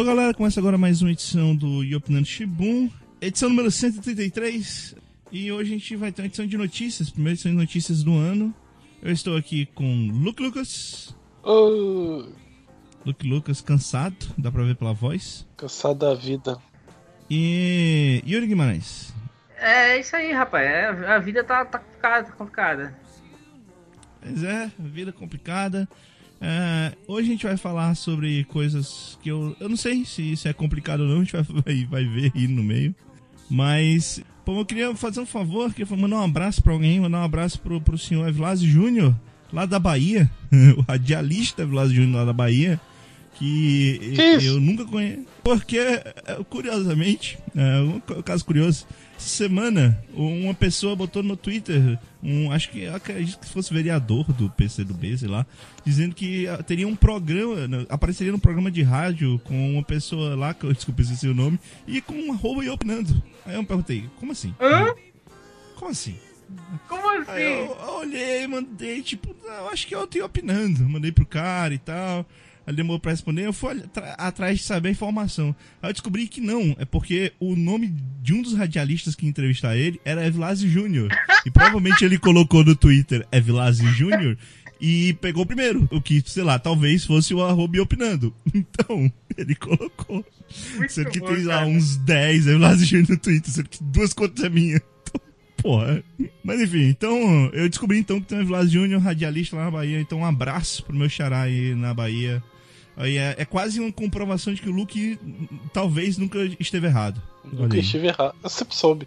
Ó galera, começa agora mais uma edição do Yopinando Shibun, edição número 133. E hoje a gente vai ter uma edição de notícias, primeira edição de notícias do ano. Eu estou aqui com Luke Lucas. Oh, Luke Lucas, cansado, dá pra ver pela voz. cansado da vida. E Yuri Guimarães. É isso aí, rapaz. É, a vida tá, tá complicada, tá complicada. Pois é, vida complicada. É, hoje a gente vai falar sobre coisas que eu, eu não sei se isso é complicado ou não, a gente vai, vai, vai ver aí no meio. Mas, pô, eu queria fazer um favor, queria mandar um abraço pra alguém, mandar um abraço pro, pro senhor Evlásio Júnior, lá da Bahia, o radialista Evlásio Júnior lá da Bahia, que Que isso? eu nunca conheço. Porque, é, curiosamente, é, um caso curioso, semana uma pessoa botou no Twitter, um, acho que acredito que fosse vereador do PCdoB, sei lá, dizendo que ah, teria um programa, né, apareceria num programa de rádio com uma pessoa lá, que eu desculpa esqueci o nome, e com um arroba e opinando. Aí eu me perguntei, como assim? Hã? Como assim? Como Aí assim? eu, eu olhei, mandei, tipo, não, acho que eu tenho opinando. Mandei pro cara e tal. Ele demorou pra responder, eu fui atrás de saber a informação. Aí eu descobri que não, é porque o nome de um dos radialistas que entrevistar ele era Evilásio Júnior. E provavelmente ele colocou no Twitter Evilásio Júnior e pegou primeiro. O que, sei lá, talvez fosse o arroba opinando. Então, ele colocou. Muito Sendo que bom, tem lá cara. uns 10 Evilásio Júnior no Twitter, sendo que duas contas é minha. Então, Porra. Mas enfim, então eu descobri então que tem o Evilásio Júnior, radialista lá na Bahia. Então um abraço pro meu xará aí na Bahia. Aí é, é quase uma comprovação de que o Luke talvez nunca esteve errado. Nunca aí. estive errado. Eu sempre soube.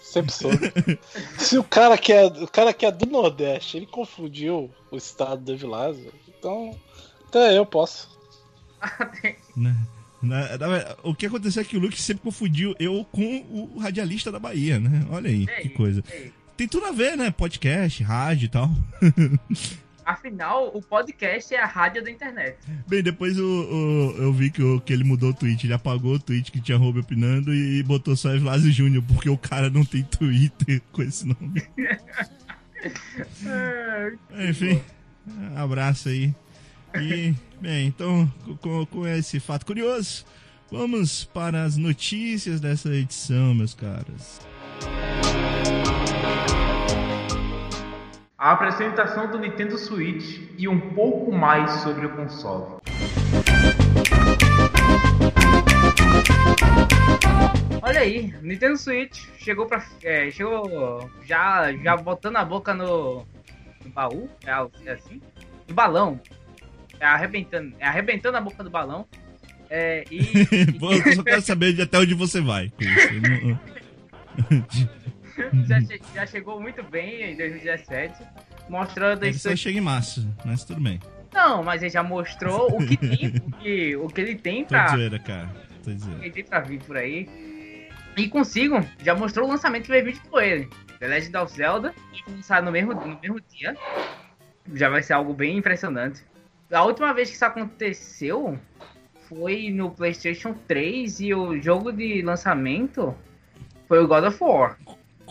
Sempre soube. Se o cara que é, o cara que é do Nordeste, ele confundiu o estado do Evilásio, então até eu posso. Né? Na- na o que aconteceu é que o Luke sempre confundiu eu com o radialista da Bahia, né? Olha aí, Ei, que coisa. ei. Tem tudo a ver, né? Podcast, rádio e tal. Afinal, o podcast é a rádio da internet. Bem, depois o, o- eu vi que, o- que ele mudou o tweet. Ele apagou o tweet que tinha arroba opinando e botou só Evlásio Júnior, porque o cara não tem Twitter com esse nome. Enfim, abraço aí. E, bem, então, com, com esse fato curioso, vamos para as notícias dessa edição, meus caras. A apresentação do Nintendo Switch e um pouco mais sobre o console. Olha aí, Nintendo Switch chegou pra. é, chegou já, já botando a boca no, no baú, é algo assim? No balão. É arrebentando, é arrebentando a boca do balão. É, e, eu só quero saber de até onde você vai não- já, che- já chegou muito bem em 2017, mostrando Ele isso só chega em março, mas tudo bem. Não, mas ele já mostrou o que tem, o que, o que ele tem Tô pra, de zoeira, cara. Tô de o que zoeira. ele tem pra vir por aí. E consigo, já mostrou o lançamento que vai vir com ele. The Legend of Zelda, lançar no mesmo, no mesmo dia. Já vai ser algo bem impressionante. A última vez que isso aconteceu foi no PlayStation 3 e o jogo de lançamento foi o God of War.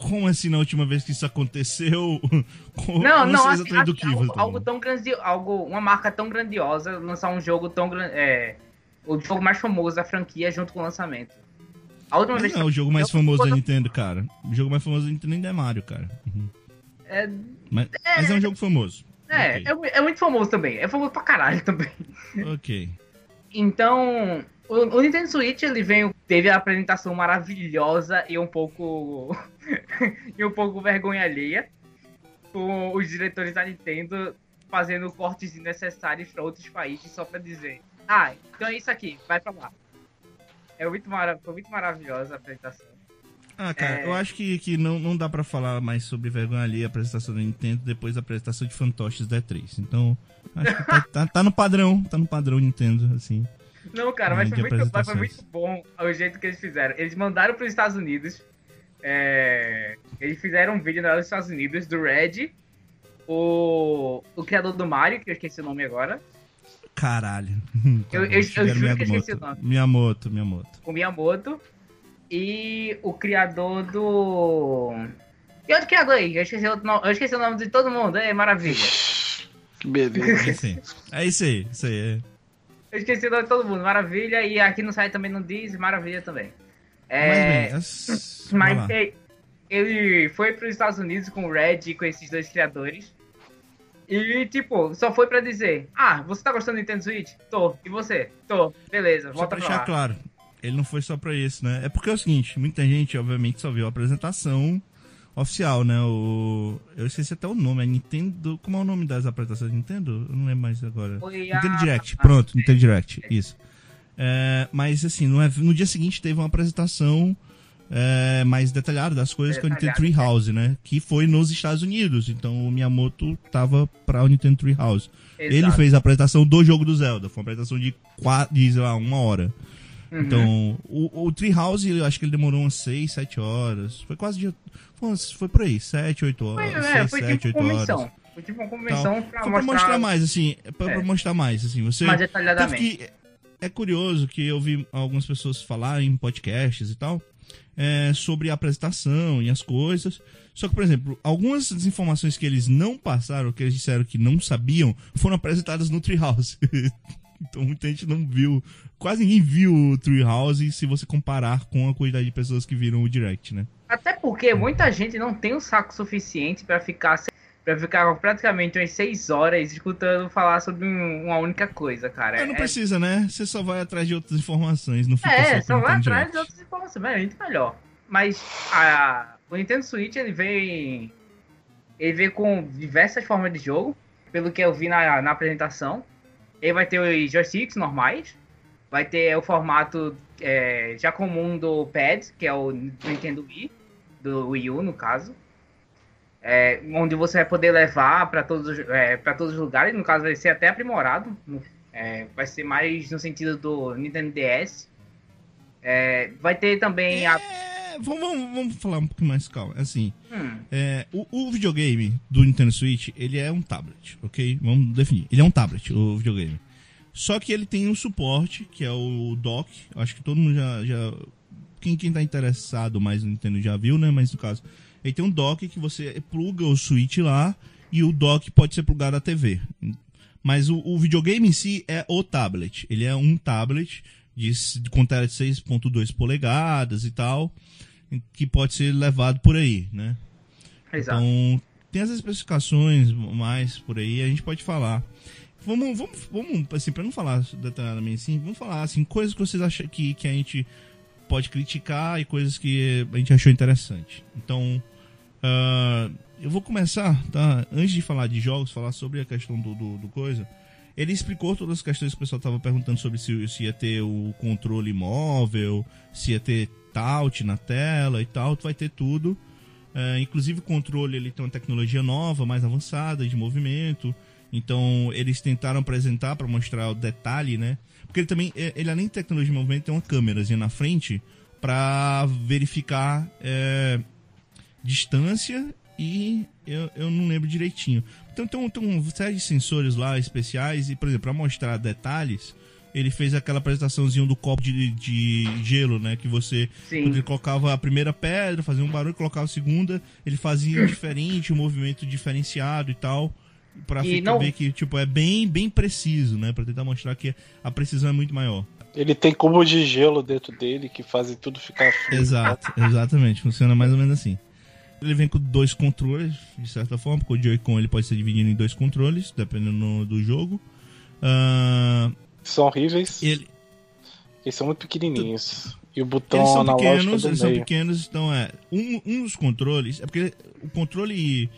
Como assim na última vez que isso aconteceu? Não, não, sei assim, do que algo, tá algo tão grande, algo, uma marca tão grandiosa lançar um jogo tão grande, é, o jogo mais famoso da franquia junto com o lançamento. A última Mas vez não é o jogo mais eu- famoso da Nintendo, cara. O jogo mais famoso da Nintendo é Mario, cara. Uhum. é, Mas, mas é um jogo famoso. é, Ok. é, é muito famoso também, é famoso pra caralho também. Ok. Então, o, o Nintendo Switch ele veio, teve a apresentação maravilhosa e um pouco e um pouco vergonha alheia com os diretores da Nintendo fazendo cortes desnecessários para outros países só pra dizer, ah, então é isso aqui, vai pra lá. É muito mara foi muito maravilhosa a apresentação. Ah, cara, É. eu acho que, que não, não dá pra falar mais sobre vergonha ali a apresentação da Nintendo depois da apresentação de fantoches da E3. Então, acho que tá, tá, tá no padrão, tá no padrão Nintendo, assim. Não, cara, mas foi, muito, mas foi muito bom o jeito que eles fizeram. Eles mandaram para os Estados Unidos. é, eles fizeram um vídeo nos Estados Unidos do Red, o, o criador do Mario, que eu esqueci o nome agora, Caralho. Eu- eu- eu Shigeru juro que eu esqueci Miyamoto. o nome. Miyamoto, Miyamoto. o Miyamoto, e o criador do. E outro criador aí, eu esqueci, outro nome, eu esqueci o nome de todo mundo, é maravilha. Que beleza. É isso aí. É isso aí, isso aí. É. Eu esqueci o nome de todo mundo. Maravilha. E aqui no site também não diz. Maravilha também. Mas É, bem, as... vai lá. mas e- ele foi para os Estados Unidos com o Red e com esses dois criadores. E, tipo, só foi pra dizer: Ah, você tá gostando do Nintendo Switch? Tô. E você? Tô. Beleza, Só volta pra pra deixar claro, ele não foi só pra isso, né? É porque é o seguinte, muita gente, obviamente, só viu a apresentação oficial, né? O... Eu esqueci até o nome, é Nintendo... Como é o nome das apresentações? Nintendo? Eu não lembro mais agora. Foi a- Nintendo Direct, pronto, Nintendo Direct, isso. É, mas, assim, no, ev- no dia seguinte teve uma apresentação é, mais detalhada das coisas com a Nintendo Detalhada, Treehouse, né? Que foi nos Estados Unidos, então o Miyamoto tava pra o Nintendo Treehouse. Ele Exato. fez a apresentação do jogo do Zelda. Foi uma apresentação de, quatro, de sei lá, uma hora. Uhum. Então, o, o Treehouse, eu acho que ele demorou umas 6, 7 horas. Foi quase de. Foi, umas- foi por aí, 7, 8 Foi, horas. é, 6, foi 7, tipo 8 convenção. horas. Foi tipo uma convenção pra, Foi pra mostrar, mostrar mais, assim. é Pra, É. pra mostrar mais, assim. Você. mais detalhadamente. que é curioso que eu vi algumas pessoas falarem em podcasts e tal é, sobre a apresentação e as coisas. Só que, por exemplo, algumas das informações que eles não passaram, que eles disseram que não sabiam, foram apresentadas no Treehouse. então muita gente não viu. Quase ninguém viu o Treehouse se você comparar com a quantidade de pessoas que viram o Direct, né? Até porque muita gente não tem o saco suficiente pra ficar para ficar praticamente umas 6 horas escutando falar sobre um- uma única coisa, cara. Mas não É- precisa, né? Você só vai atrás de outras informações, não fica É, só só vai atrás de Direct. outras informações, é muito melhor. Mas a, o Nintendo Switch ele vem. Ele veio com diversas formas de jogo, pelo que eu vi na, na apresentação. Ele vai ter os joysticks normais, vai ter o formato é, já comum do pad, que é o Nintendo Wii, do Wii U no caso. É, onde você vai poder levar para todos, os- é, todos os lugares, no caso vai ser até aprimorado. é, vai ser mais no sentido do Nintendo DS. É, vai ter também a. Vamos, vamos, falar um pouquinho mais calma. Assim, Hum, é, o, o videogame do Nintendo Switch, ele é um tablet, ok? Vamos definir. Ele é um tablet, o videogame. Só que ele tem um suporte, que é o dock. Acho que todo mundo já... já quem, quem tá interessado mais no Nintendo já viu, né? Mas no caso, ele tem um dock que você pluga o Switch lá e o dock pode ser plugado à TV. Mas o, o videogame em si é o tablet. Ele é um tablet de, s- com tela de 6.2 polegadas e tal, que pode ser levado por aí, né? exato. Então, tem as especificações mais por aí, a gente pode falar. Vamos, vamos, vamos assim, pra não falar detalhadamente assim, vamos falar assim, coisas que vocês acham que, que a gente pode criticar e coisas que a gente achou interessante. Então, ah, eu vou começar, tá? Antes de falar de jogos, falar sobre a questão do, do, do coisa. Ele explicou todas as questões que o pessoal estava perguntando sobre se, se ia ter o controle móvel, se ia ter touch na tela e tal. Tu vai ter tudo. É, inclusive o controle ele tem uma tecnologia nova, mais avançada de movimento. Então eles tentaram apresentar para mostrar o detalhe, né? Porque ele também, é, ele além de tecnologia de movimento, tem uma câmerazinha na frente para verificar é, distância e eu, eu não lembro direitinho. Então tem, um- tem uma série de sensores lá especiais e, por exemplo, para mostrar detalhes, ele fez aquela apresentaçãozinha do copo de, de gelo, né? Que você ele colocava a primeira pedra, fazia um barulho, colocava a segunda, ele fazia diferente, um movimento diferenciado e tal. Pra E não- ver que, tipo, é bem, bem preciso, né? Pra tentar mostrar que a precisão é muito maior. Ele tem cubos de gelo dentro dele que fazem tudo ficar frio. Exato, exatamente. Funciona mais ou menos assim. Ele vem com dois controles, de certa forma, porque o Joy-Con ele pode ser dividido em dois controles, dependendo do jogo. Ah, São horríveis. ele, Eles são muito pequenininhos. E o botão eles são analógico pequenos, é do eles são meio. pequenos, então é. Um, um dos controles. É porque o controle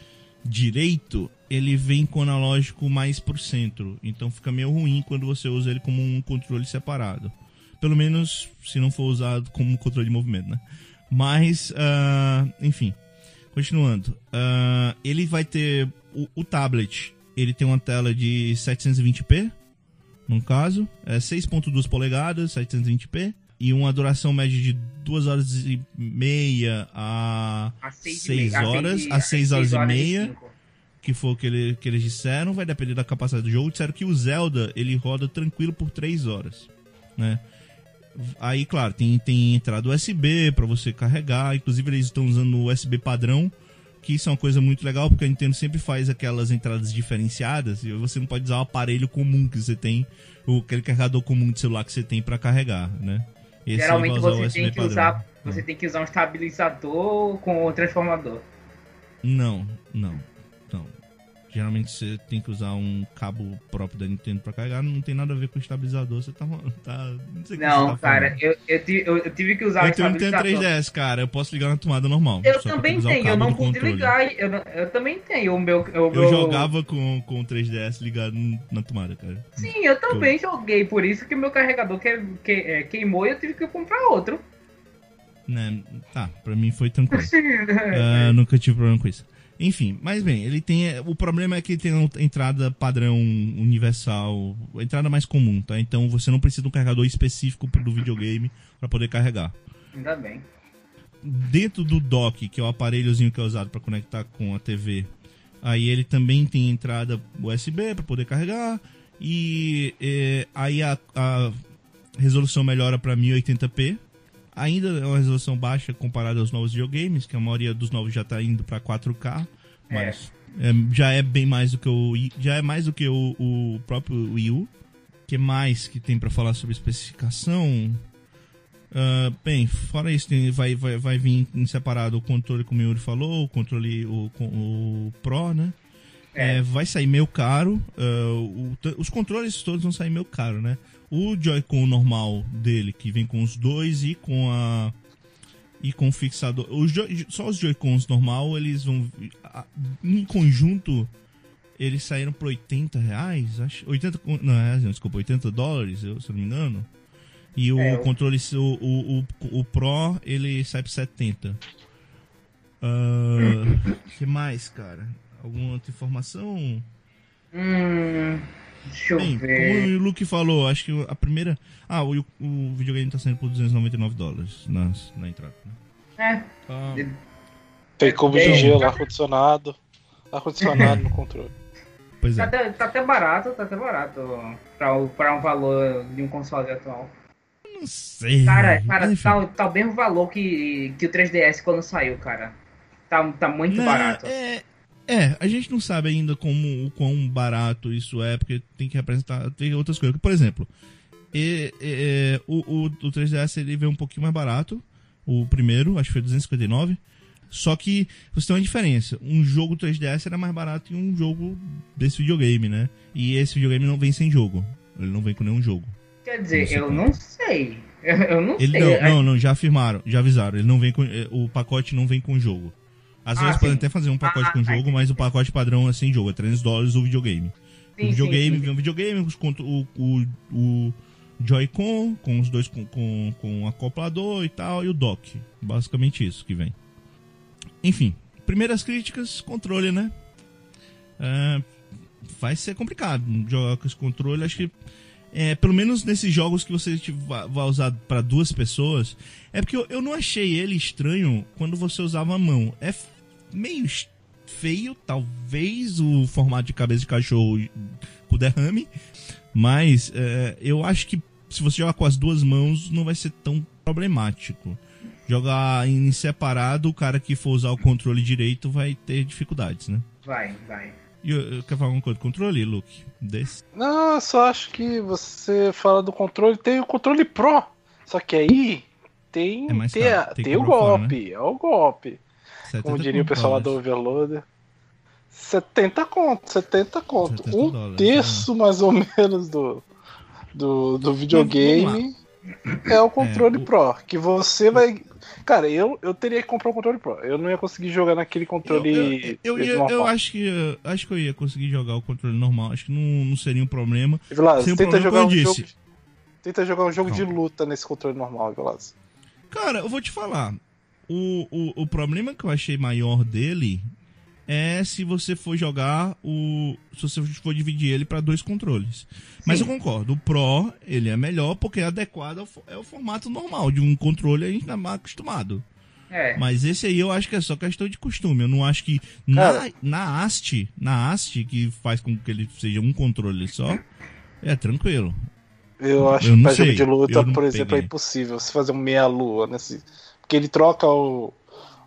direito ele vem com o analógico mais pro centro. Então fica meio ruim quando você usa ele como um controle separado. Pelo menos se não for usado como controle de movimento, né? Mas, ah, enfim. Continuando. Ah, ele vai ter. O, o tablet. Ele tem uma tela de 720p. No caso. É 6.2 polegadas, 720p. E uma duração média de 2 horas e meia a Às seis, e 6 meia- às horas. A 6 horas e meia que foi o que, ele- que eles disseram, vai depender da capacidade do jogo. Disseram que o Zelda ele roda tranquilo por 3 horas, né? Aí, claro, tem, tem entrada USB para você carregar, inclusive eles estão usando o USB padrão que isso é uma coisa muito legal, porque a Nintendo sempre faz aquelas entradas diferenciadas e você não pode usar o aparelho comum que você tem, ou aquele carregador comum de celular que você tem para carregar, né? Esse Geralmente você tem que padrão. usar, você tem que usar um estabilizador com o transformador. Não, não, não. Geralmente você tem que usar um cabo próprio da Nintendo pra carregar, não tem nada a ver com o estabilizador, você tá. tá não, sei não tá cara, eu, eu, tive, eu, tive que usar eu o estabilizador. Eu tenho um 3DS, cara, eu posso ligar na tomada normal. Eu também tenho, eu não pude ligar, eu, eu também tenho o meu. O eu meu... jogava com, com o 3DS ligado na tomada, cara. Sim, eu também eu... joguei, por isso que o meu carregador que, que, é, queimou e eu tive que comprar outro. Né, tá, pra mim foi tranquilo. uh, nunca tive problema com isso. Enfim, mas bem, ele tem. O problema é que ele tem uma entrada padrão universal, entrada mais comum, tá? Então você não precisa de um carregador específico do videogame para poder carregar. Ainda bem. Dentro do dock, que é o aparelhozinho que é usado para conectar com a TV, aí ele também tem entrada USB para poder carregar. E é, aí a, a resolução melhora para 1080p, Ainda é uma resolução baixa comparada aos novos videogames, que a maioria dos novos já está indo para 4K, mas é. É, já é bem mais do que o já é mais do que o, o próprio Wii U. que mais que tem para falar sobre especificação? Uh, bem, fora isso, tem, vai, vai, vai vir em separado o controle, como o Yuri falou, o controle o, o Pro, né? É. É, vai sair meio caro. Uh, o, os controles todos vão sair meio caro, né? O Joy-Con normal dele, que vem com os dois e com a e com o fixador. Os só os Joy-Cons normal, eles vão em conjunto eles saíram por 80 reais, acho, 80, não, é, desculpa, 80 dólares, eu, se eu não me engano. E o é, controle, o, o, o, o, Pro, ele sai por 70. O uh, que mais, cara? Alguma outra informação? Hum... Deixa eu Bem, ver. Como o Luke falou, acho que a primeira. Ah, o, o videogame tá saindo por 299 dólares na, na entrada. Né? É. Tá. Tem cubo de gelo, ar-condicionado. Ar-condicionado no controle. Pois é. Tá até, tá até barato, tá até barato pra, pra um valor de um console atual. Não sei. Cara, cara tá, tá bem o valor que, que o 3DS quando saiu, cara. Tá, tá muito não, barato. É, é, a gente não sabe ainda como o quão barato isso é, porque tem que representar tem outras coisas. Por exemplo, e, e, o, o, o 3DS ele veio um pouquinho mais barato. O primeiro, acho que foi 259. Só que você tem uma diferença. Um jogo 3DS era mais barato que um jogo desse videogame, né? E esse videogame não vem sem jogo. Ele não vem com nenhum jogo. Quer dizer, eu como. não sei. Eu não ele sei. Não, não, não, já afirmaram, já avisaram. Ele não vem com. Eh, o pacote não vem com jogo. Às vezes ah, podem até fazer um pacote ah, com jogo, mas o pacote padrão é sem jogo, é 300 dólares o videogame. Sim, o videogame, vem um videogame, o, o, o Joy-Con, com os dois com, com, com acoplador e tal, e o dock. Basicamente isso que vem. Enfim, primeiras críticas, controle, né? É, vai ser complicado jogar com esse controle. Acho que, é, pelo menos nesses jogos que você vai usar para duas pessoas, é porque eu, eu não achei ele estranho quando você usava a mão. É meio feio, talvez, o formato de cabeça de cachorro com derrame. Mas é, eu acho que se você jogar com as duas mãos, não vai ser tão problemático. Jogar em separado, o cara que for usar o controle direito vai ter dificuldades, né? Vai, vai. E eu, quer falar alguma coisa do controle, Luke? Desse? Não, eu só acho que você fala do controle, tem o controle Pro. Só que aí tem, é tem, tem, tem o golpe, fora, né? é o golpe. Como diria o pessoal lá do Overloader. 70 conto, 70 conto. 70 um dólares, terço é. mais ou menos do, do, do videogame é o controle é, Pro. Que você vai. Cara, eu, eu teria que comprar o controle Pro. Eu não ia conseguir jogar naquele controle. Eu, eu, eu, eu acho que acho que eu ia conseguir jogar o controle normal. Acho que não, não seria um problema. Vilas, tenta, problema jogar um jogo, tenta jogar um jogo de luta nesse controle normal, Vilas. Cara, eu vou te falar. O, o, o problema que eu achei maior dele é se você for jogar o. Se você for dividir ele para dois controles. Mas eu concordo, o Pro ele é melhor porque é adequado ao, é o formato normal de um controle a gente tá mais acostumado. É. Mas esse aí eu acho que é só questão de costume. Eu não acho que na, na haste, na haste que faz com que ele seja um controle só, é tranquilo. Eu acho eu que pra jogo de luta, por exemplo, é peguei. é impossível você fazer um meia-lua nesse. Porque ele troca o,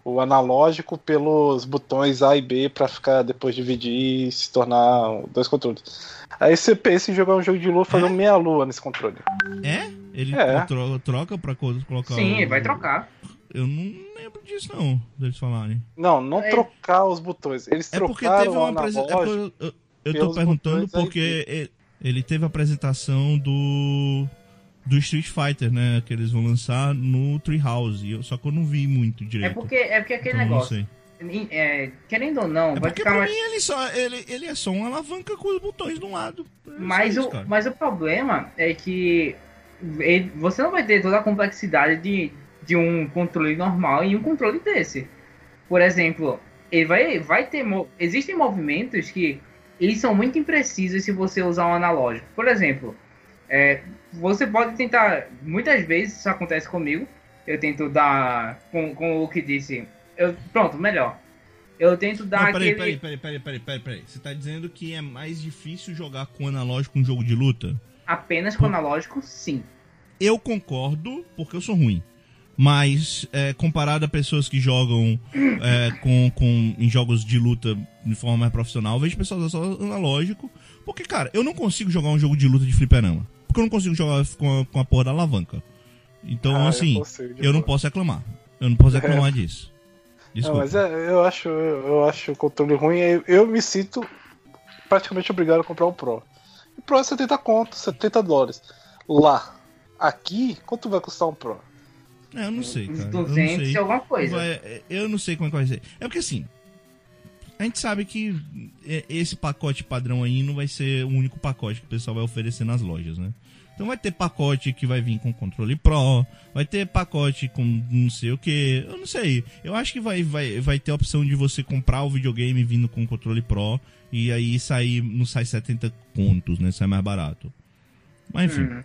o analógico pelos botões A e B para ficar depois dividir e se tornar dois controles. Aí você pensa em jogar um jogo de lua fazendo é? meia lua nesse controle. É? Ele é. troca pra colocar. Sim, o... vai trocar. Eu não lembro disso, não, deles falarem. Não, não é. trocar os botões. Eles é porque teve uma apresentação. É eu, eu, eu tô perguntando porque ele teve a apresentação do do Street Fighter, né? Que eles vão lançar no Treehouse. Só que eu não vi muito direito. É porque, é porque aquele então, negócio. É, querendo ou não, é vai ficar. Pra mais... mim ele, só, ele, ele é só uma alavanca com os botões do lado. É mas, isso, o, mas o problema é que ele, você não vai ter toda a complexidade de, de um controle normal e um controle desse. Por exemplo, ele vai, vai ter. Existem movimentos que eles são muito imprecisos se você usar um analógico. Por exemplo, é, você pode tentar. Muitas vezes isso acontece comigo. Eu tento dar. Com, com o que disse. Eu, pronto, melhor. Eu tento dar Não, peraí, aquele... peraí, peraí, peraí, peraí, peraí, Você tá dizendo que é mais difícil jogar com analógico um jogo de luta? Apenas com analógico, sim. Eu concordo, porque eu sou ruim. Mas, é, comparado a pessoas que jogam é, com, com, em jogos de luta de forma mais profissional, vejo pessoas só analógico. Porque, cara, eu não consigo jogar um jogo de luta de fliperama. Porque eu não consigo jogar com a, com a porra da alavanca. Então, ah, assim, eu, eu não posso reclamar. Eu não posso reclamar disso. Desculpa. Não, mas é, eu acho eu acho o controle ruim. Eu, eu, me sinto praticamente obrigado a comprar um Pro. E Pro é 70 conto, 70 dólares. Lá. Aqui, quanto vai custar um Pro? É, eu não sei, cara. 200 e alguma coisa. Vai, eu não sei como é que vai ser. É porque assim, a gente sabe que esse pacote padrão aí não vai ser o único pacote que o pessoal vai oferecer nas lojas, né? Então vai ter pacote que vai vir com controle Pro, vai ter pacote com não sei o que, eu não sei. Eu acho que vai, vai, vai ter a opção de você comprar o videogame vindo com controle Pro e aí sair, não sai 70 contos, né? Sai mais barato. Mas enfim. Uhum.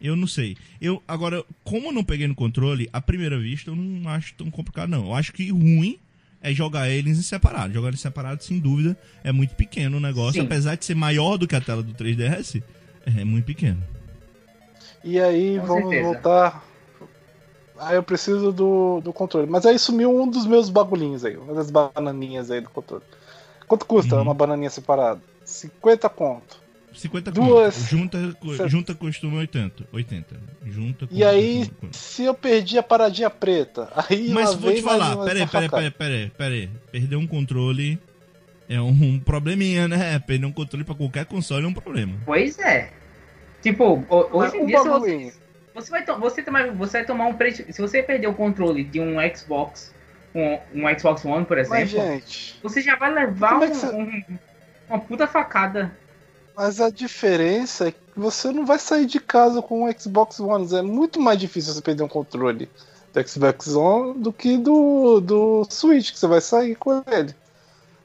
Eu não sei. Eu, agora, como eu não peguei no controle, à primeira vista, eu não acho tão complicado, não. Eu acho que ruim é jogar eles em separado. Jogar eles separados, sem dúvida, é muito pequeno o negócio. Sim. Apesar de ser maior do que a tela do 3DS, é muito pequeno. E aí, Com vamos certeza. voltar. Aí eu preciso do, do controle. Mas aí sumiu um dos meus bagulhinhos aí, uma das bananinhas aí do controle. Quanto custa uhum. uma bananinha separada? 50 conto. 50 Duas... conto. Junta, junta costuma 80. 80. Junta E aí, se eu perdi a paradinha preta, aí Mas vou te falar, peraí, peraí, peraí, peraí, peraí. Perder um controle é um, um probleminha, né? Perder um controle pra qualquer console é um problema. Pois é. Tipo, hoje em dia, você, você, vai você, tomar, você vai tomar um preço. Se você perder o controle de um Xbox, um, um Xbox One, por exemplo, Mas, gente, você já vai levar é um, um, uma puta facada mas a diferença é que você não vai sair de casa com um Xbox One. É muito mais difícil você perder um controle do Xbox One do que do, do Switch, que você vai sair com ele.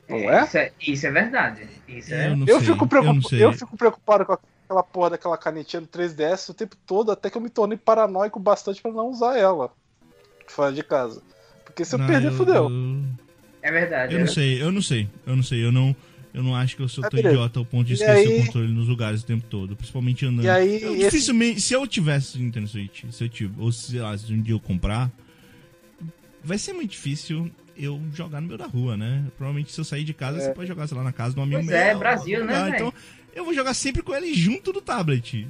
Não é? Isso é, isso é verdade. Isso é... Eu, eu, fico preocup... eu, eu, fico preocupado com aquela porra daquela canetinha do 3DS o tempo todo, até que eu me tornei paranoico bastante para não usar ela fora de casa. Porque se eu não, perder, fudeu. É verdade. Eu é. não sei, eu não sei, eu não sei, eu não. Eu não acho que eu sou é tão idiota ao ponto de esquecer aí... o controle nos lugares o tempo todo, principalmente andando. E aí, eu, esse... dificilmente, se eu tivesse Nintendo Switch, se eu tive, ou se, lá, se um dia eu comprar, vai ser muito difícil eu jogar no meio da rua, né? Provavelmente se eu sair de casa, é. você pode jogar, sei lá, na casa do amigo pois meu. É, Brasil, né? Então, eu vou jogar sempre com ele junto do tablet.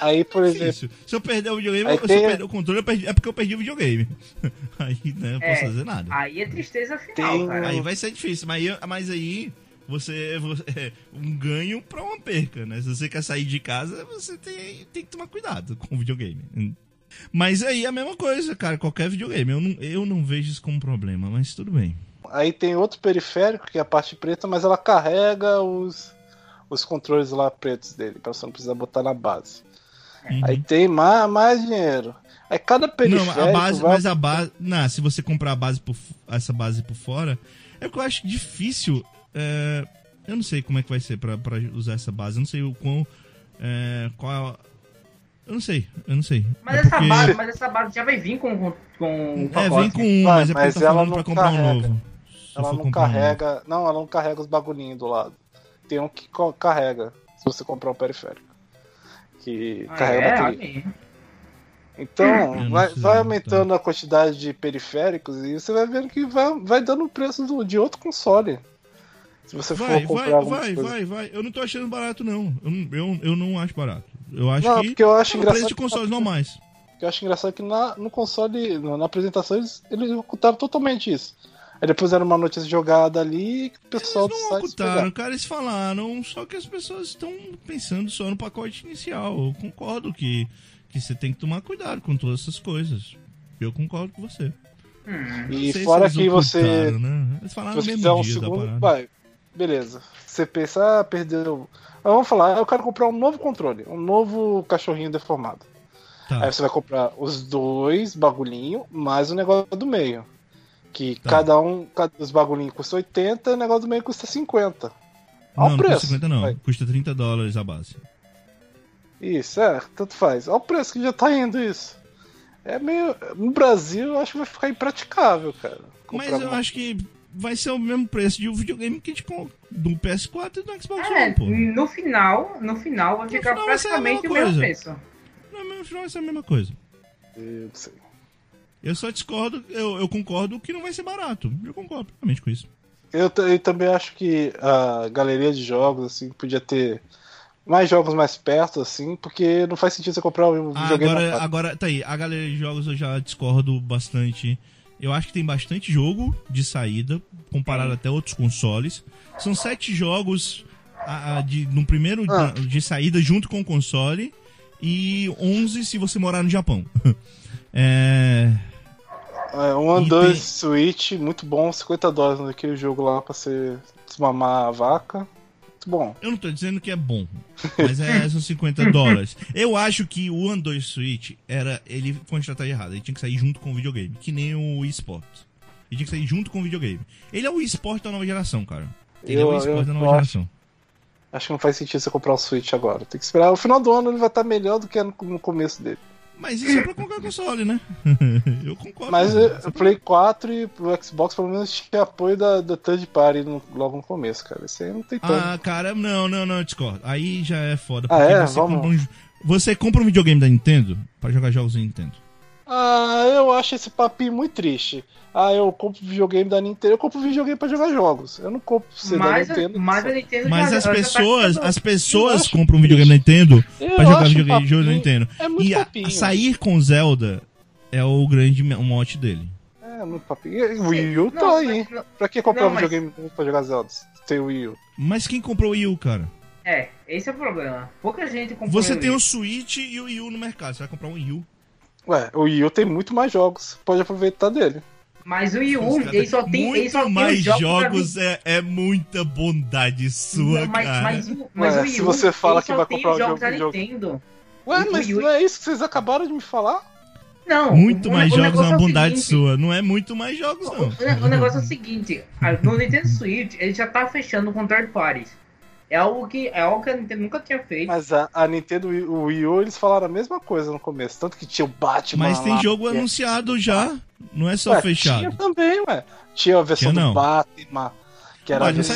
Aí, por exemplo. Se eu perder o videogame, se tem... eu perder o controle, perdi, é porque eu perdi o videogame. aí, né, eu é, posso fazer nada. Aí é tristeza final, tem... cara. Aí vai ser difícil, mas, mas aí você, você é um ganho para uma perca, né? Se você quer sair de casa, você tem, tem que tomar cuidado com o videogame. Mas aí é a mesma coisa, cara, qualquer videogame. Eu não, eu não vejo isso como problema, mas tudo bem. Aí tem outro periférico, que é a parte preta, mas ela carrega os, os controles lá pretos dele, para você não precisar botar na base. Uhum. Aí tem mais, mais dinheiro. Aí cada periférico. Não, a base, vai... mas a base. Não, se você comprar a base por, essa base por fora, é que eu acho difícil é, eu não sei como é que vai ser pra, pra usar essa base. Eu não sei o quão. É, qual Eu não sei, eu não sei. Mas, é essa porque... base, mas essa base já vai vir com, com, com um É, vem com um, mas, é porque tá falando pra comprar carrega. um novo. ela não carrega. Um não, ela não carrega os bagulhinhos do lado. Tem um que carrega se você comprar um periférico. Que ah, carrega é? a bateria. Então, vai, vai aumentando a quantidade de periféricos e você vai vendo que vai, vai dando o preço do, de outro console. Se você vai, for comprar vai, vai, vai, vai. Eu não tô achando barato, não. Eu, eu, eu não acho barato. Eu acho não, que eu acho é preço de consoles que... normais. Eu acho engraçado que na, no console, na apresentação, eles, eles ocultaram totalmente isso. Aí depois era uma notícia jogada ali e o pessoal eles não ocultaram, cara, eles falaram, só que as pessoas estão pensando só no pacote inicial. Eu concordo que, que você tem que tomar cuidado com todas essas coisas. Eu concordo com você. Hum. E fora que você. Né? Eles falaram você mesmo um segundo, vai, beleza. Você pensa, ah, perdeu. vamos falar, eu quero comprar um novo controle, um novo cachorrinho deformado. Tá. Aí você vai comprar os dois bagulhinhos, mais o negócio do meio. Que tá. cada um, cada os bagulhinhos custa 80 e o negócio do meio custa 50. Olha não, o preço. Não custa 50 não, vai. custa 30 dólares a base. Isso, é, tanto faz. Olha o preço que já tá indo isso. É meio. No Brasil, eu acho que vai ficar impraticável, cara. Mas eu uma... acho que vai ser o mesmo preço de um videogame que a gente do PS4 e do Xbox é, One, pô. No final, no final vai ficar final praticamente o mesmo preço. No final vai ser a mesma coisa. Eu sei. Eu só discordo, eu, eu concordo que não vai ser barato. Eu concordo plenamente com isso. Eu, eu, também acho que a galeria de jogos, assim, podia ter mais jogos mais perto, assim, porque não faz sentido você comprar um ah, videogame. Agora, agora, tá aí, a galeria de jogos eu já discordo bastante. Eu acho que tem bastante jogo de saída, comparado até outros consoles. São sete jogos a, a, de, no primeiro ah. de, de saída junto com o console e 11 se você morar no Japão. é... É, um and dois tem... Switch, muito bom, 50 dólares naquele jogo lá pra você desmamar a vaca. Muito bom. Eu não tô dizendo que é bom, mas é, são 50 dólares. Eu acho que o One 2 Switch era. Ele foi uma estratégia errada, ele tinha que sair junto com o videogame, que nem o eSport. Ele tinha que sair junto com o videogame. Ele é o eSport da nova geração, cara. Ele eu, é o eSport da nova acho, geração. Acho que não faz sentido você comprar o Switch agora. Tem que esperar. O final do ano ele vai estar melhor do que no começo dele. Mas isso é pra qualquer console, né? eu concordo. Mas o Play 4 e o Xbox pelo menos tinha apoio da, da Third Party no, logo no começo, cara. Isso aí não tem tanto. Ah, cara, não, não, não, discordo. Aí já é foda. Ah, é? Você, Vamos. Compra um, você compra um videogame da Nintendo pra jogar jogos da Nintendo. Ah, eu acho esse papinho muito triste. Ah, eu compro videogame da Nintendo, eu compro videogame pra jogar jogos. Eu não compro CD mas, da Nintendo. Mas, a Nintendo mas as pessoas, as pessoas compram videogame da Nintendo eu pra jogar videogame papinho, da Nintendo. É muito e a, a, sair com Zelda é o grande mote dele. É, muito papinho. O Wii U tá aí. Mas, pra que comprar não, um videogame mas... pra jogar Zelda? Tem o Wii U. Mas quem comprou o Wii U, cara? É, esse é o problema. Pouca gente comprou Você tem o Switch e o Wii U no mercado. Você vai comprar um Wii U. Ué, o Wii U tem muito mais jogos. Pode aproveitar dele. Mas o Wii U, ele só tem. Muito ele só mais tem jogos é, é muita bondade sua, não, mas, cara. Mas, mas, mas Ué, o Wii U, se você fala que vai comprar o jogo da Nintendo. Ué, mas não é isso que vocês acabaram de me falar? Não. Muito o, mais o jogos é uma é bondade seguinte, sua. Não é muito mais jogos, não. O, o negócio é o seguinte: no Nintendo Switch, ele já tá fechando com third parties. É algo que, é algo que a Nintendo nunca tinha feito. Mas a, a Nintendo o Wii U, eles falaram a mesma coisa no começo. Tanto que tinha o Batman. Mas tem lá, jogo que... anunciado já. Não é só ué, fechado. Tinha também, ué. Tinha a versão tinha, do Batman, que era a versão.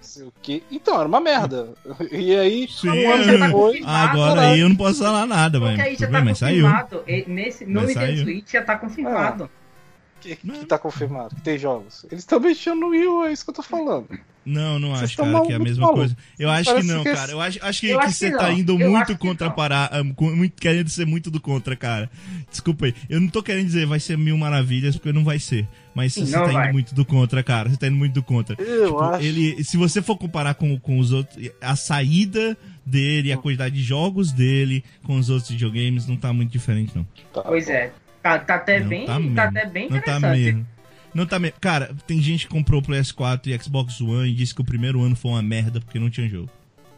Saiu. Que... Então, era uma merda. E aí, Sim, um ano depois. Agora aí eu não posso falar nada, velho. Porque aí já tá confirmado. Nesse, no Nintendo. Switch já tá confirmado. Ah que, que tá confirmado, que tem jogos. Eles estão mexendo no Wii, é isso que eu tô falando. Não, não Vocês acho, cara, que é a mesma maluco. coisa. Eu acho Parece que não, que cara. Eu acho, acho que, eu que acho você que tá indo eu muito contra parar, muito, querendo ser muito do contra, cara. Desculpa aí. Eu não tô querendo dizer vai ser mil maravilhas, porque não vai ser. Mas Sim, você tá vai. indo muito do contra, cara. Você tá indo muito do contra. Eu tipo, acho. Ele, se você for comparar com, com os outros, a saída dele, a quantidade de jogos dele com os outros videogames não tá muito diferente, não. Tá, pois é. Tá, tá até não bem, tá, tá, até bem não tá interessante. Tá mesmo. Não tá mesmo. Cara, tem gente que comprou o PS4 e Xbox One e disse que o primeiro ano foi uma merda porque não tinha jogo.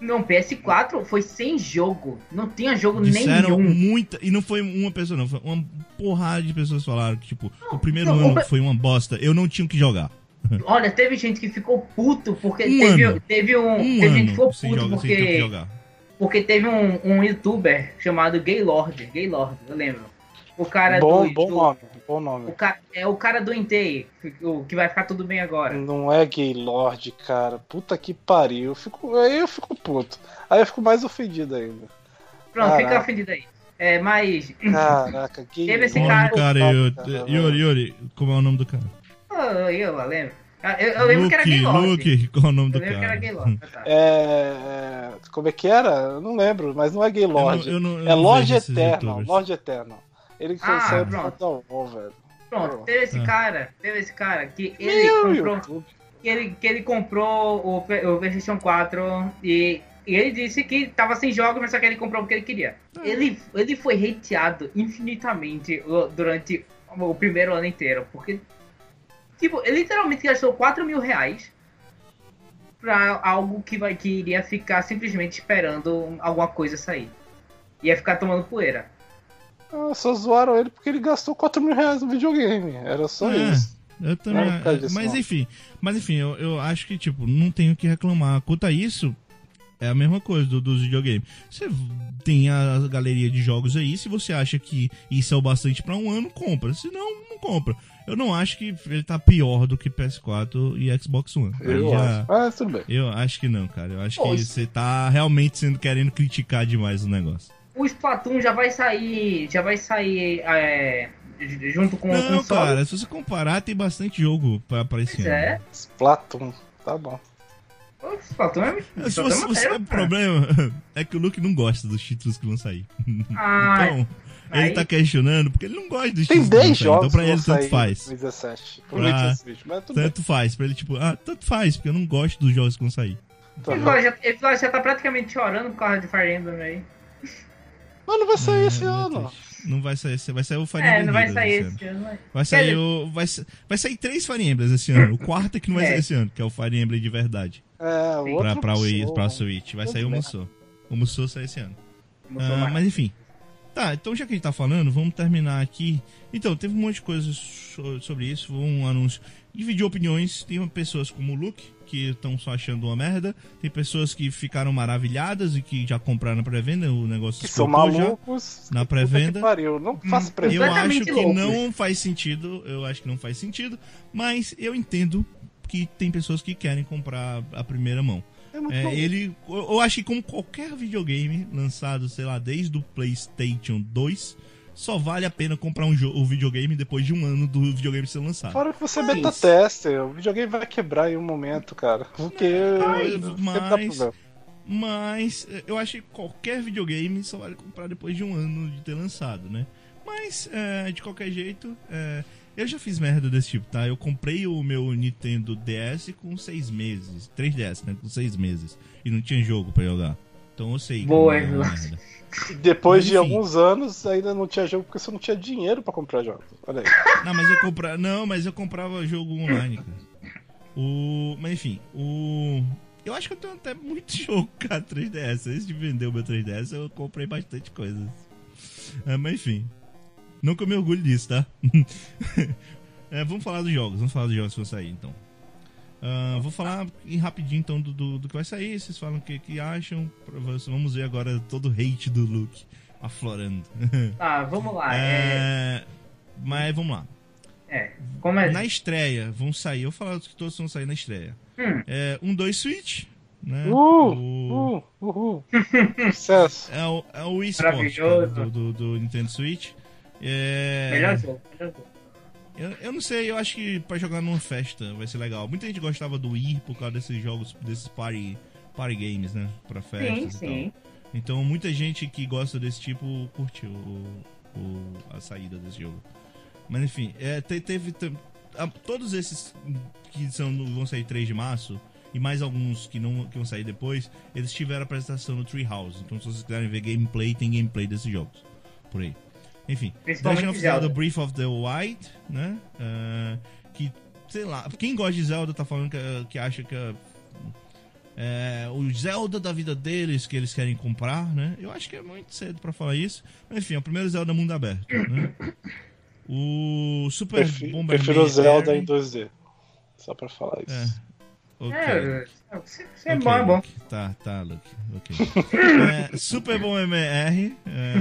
Não, PS4 foi sem jogo. Não tinha jogo Disseram nenhum. muita. E não foi uma pessoa, não. Foi uma porrada de pessoas falaram que, tipo, não, o primeiro não, ano foi uma bosta. Eu não tinha o que jogar. Olha, teve gente que ficou puto porque um teve, ano. teve um. um teve gente que ficou puto joga, porque. Porque teve um, um youtuber chamado Gaylord. Gaylord, eu lembro. O cara bom, do. Bom do, nome, bom nome. O cara, é o cara do Entei, o que vai ficar tudo bem agora. Não é Gaylord, cara. Puta que pariu. Eu fico, aí eu fico puto. Aí eu fico mais ofendido ainda. Pronto, Caraca. fica ofendido aí. É, mas. Caraca, que. Teve esse cara. cara Yuri, Yuri, como é o nome do cara? Oh, eu lembro. Ah, eu, eu lembro Luke, que era Gaylord. Luke, qual é o nome do cara? Eu lembro que era Gaylord. Tá. É, é, como é que era? Eu não lembro, mas não é Gaylord. Eu não, eu não, é Lorde Eternal. Lorde Eternal. Ele que ah, Total War, velho. Pronto, teve esse ah. cara, teve esse cara que ele Meu comprou. Que ele, que ele comprou o, o PlayStation 4 e e ele disse que tava sem jogos, mas só que ele comprou o que ele queria. É. Ele, ele foi hateado infinitamente durante o primeiro ano inteiro. Porque, tipo, ele literalmente gastou 4 mil reais pra algo que, vai, que iria ficar simplesmente esperando alguma coisa sair. Ia ficar tomando poeira. Ah, só zoaram ele porque ele gastou 4 mil reais no videogame. Era só é, isso. Eu também. mas enfim, mas enfim, eu, eu acho que, tipo, não tenho o que reclamar. Quanto a isso, é a mesma coisa do, dos videogames. Você tem a galeria de jogos aí, se você acha que isso é o bastante para um ano, compra. Se não, não compra. Eu não acho que ele tá pior do que PS4 e Xbox One. Eu já... acho. Ah, tudo bem. Eu acho que não, cara. Eu acho Pô, que você tá realmente sendo querendo criticar demais o negócio. O Splatoon já vai sair. Já vai sair. É, junto com não, o cara, se você comparar, tem bastante jogo pra, pra esse pois ano. É. Splatoon, tá bom. Splatoon é, Splatoon é, o problema é que o Luke não gosta dos títulos que vão sair. Ah, então, aí... ele tá questionando porque ele não gosta dos Tem títulos. Tem 10 jogos. Então pra ele tanto faz. 2017. Pra... tanto bem. faz. Pra ele, tipo, ah, tanto faz, porque eu não gosto dos jogos que vão sair. Tá ele, já, ele já tá praticamente chorando por causa de Fire Emblem aí. Mas não vai sair é, esse ano. Não vai sair, vai sair o Fire Emblem. É, não vai sair esse ano. Vai sair, o, vai, vai sair três Fire Emblems esse ano. O quarto é que não vai é. sair esse ano, que é o Fire Emblem de verdade. É, o pra, pra, Wii, pra Switch. Vai sair o Musou. O Musou sai esse ano. Ah, mas enfim. Tá, então já que a gente tá falando, vamos terminar aqui. Então, teve um monte de coisas sobre isso. Um anúncio. Dividiu opiniões. Tem pessoas como o Luke, que estão só achando uma merda. Tem pessoas que ficaram maravilhadas e que já compraram na pré-venda. O negócio que são malucos. Na pré-venda. Não faço pré Eu acho que loucos. não faz sentido. Eu acho que não faz sentido. Mas eu entendo que tem pessoas que querem comprar a primeira mão. É, ele, eu acho que como qualquer videogame lançado, sei lá, desde o PlayStation 2, só vale a pena comprar um o videogame depois de um ano do videogame ser lançado. Fora que você é beta tester, o videogame vai quebrar em um momento, cara. Porque mas, mas eu acho que qualquer videogame só vale comprar depois de um ano de ter lançado, né? Mas, é, de qualquer jeito, é, eu já fiz merda desse tipo, tá? Eu comprei o meu Nintendo DS com seis meses. 3DS, né? Com seis meses. E não tinha jogo pra jogar. Então eu sei. Boa, é merda. Depois mas, de alguns anos ainda não tinha jogo porque você não tinha dinheiro para comprar jogos. Olha aí. Não, mas eu comprava, não, mas eu comprava jogo online, cara. O, mas enfim, o eu acho que eu tenho até muito jogo, cara, 3DS. Antes de vender o meu 3DS, eu comprei bastante coisas. É, mas enfim, não que eu me orgulho disso, tá? é, vamos falar dos jogos, vamos falar dos jogos que vão sair então. Uh, vou falar rapidinho então do, do, do, que vai sair, vocês falam o que, que acham. Vamos ver agora todo o hate do Luke aflorando. Tá, vamos lá. É... É... Mas vamos lá. É, como é? Na estreia vão sair, eu vou falar que todos vão sair na estreia. Hum. É, um, dois Switch. Né? Uh, o... uh, uhul. Sucesso. É o, é o eSport do, do, do Nintendo Switch. É... Melhor jogo, melhor jogo. Eu, eu não sei, eu acho que pra jogar numa festa vai ser legal. Muita gente gostava do Wii por causa desses jogos, desses party, party games, né? Pra festas sim, e sim. tal. Então muita gente que gosta desse tipo curtiu o, o, a saída desse jogo. Mas enfim, é, te, teve. Te, a, todos esses que são, vão sair 3 de março, e mais alguns que não que vão sair depois, eles tiveram apresentação no Treehouse. Então se vocês quiserem ver gameplay, tem gameplay desses jogos. Por aí. Enfim, Legend of Zelda Breath of the Wild, né? Uh, que, sei lá, quem gosta de Zelda tá falando que, que acha que é, o Zelda da vida deles que eles querem comprar, né? Eu acho que é muito cedo para falar isso. Mas, enfim, é o primeiro Zelda mundo aberto, né? O Super Prefiro, Bomberman... Prefiro o Zelda em 2D. Só pra falar isso. É. Ok. É, é, é bom, é bom. Tá, tá, Luke. Ok. é, Super bom MR. É,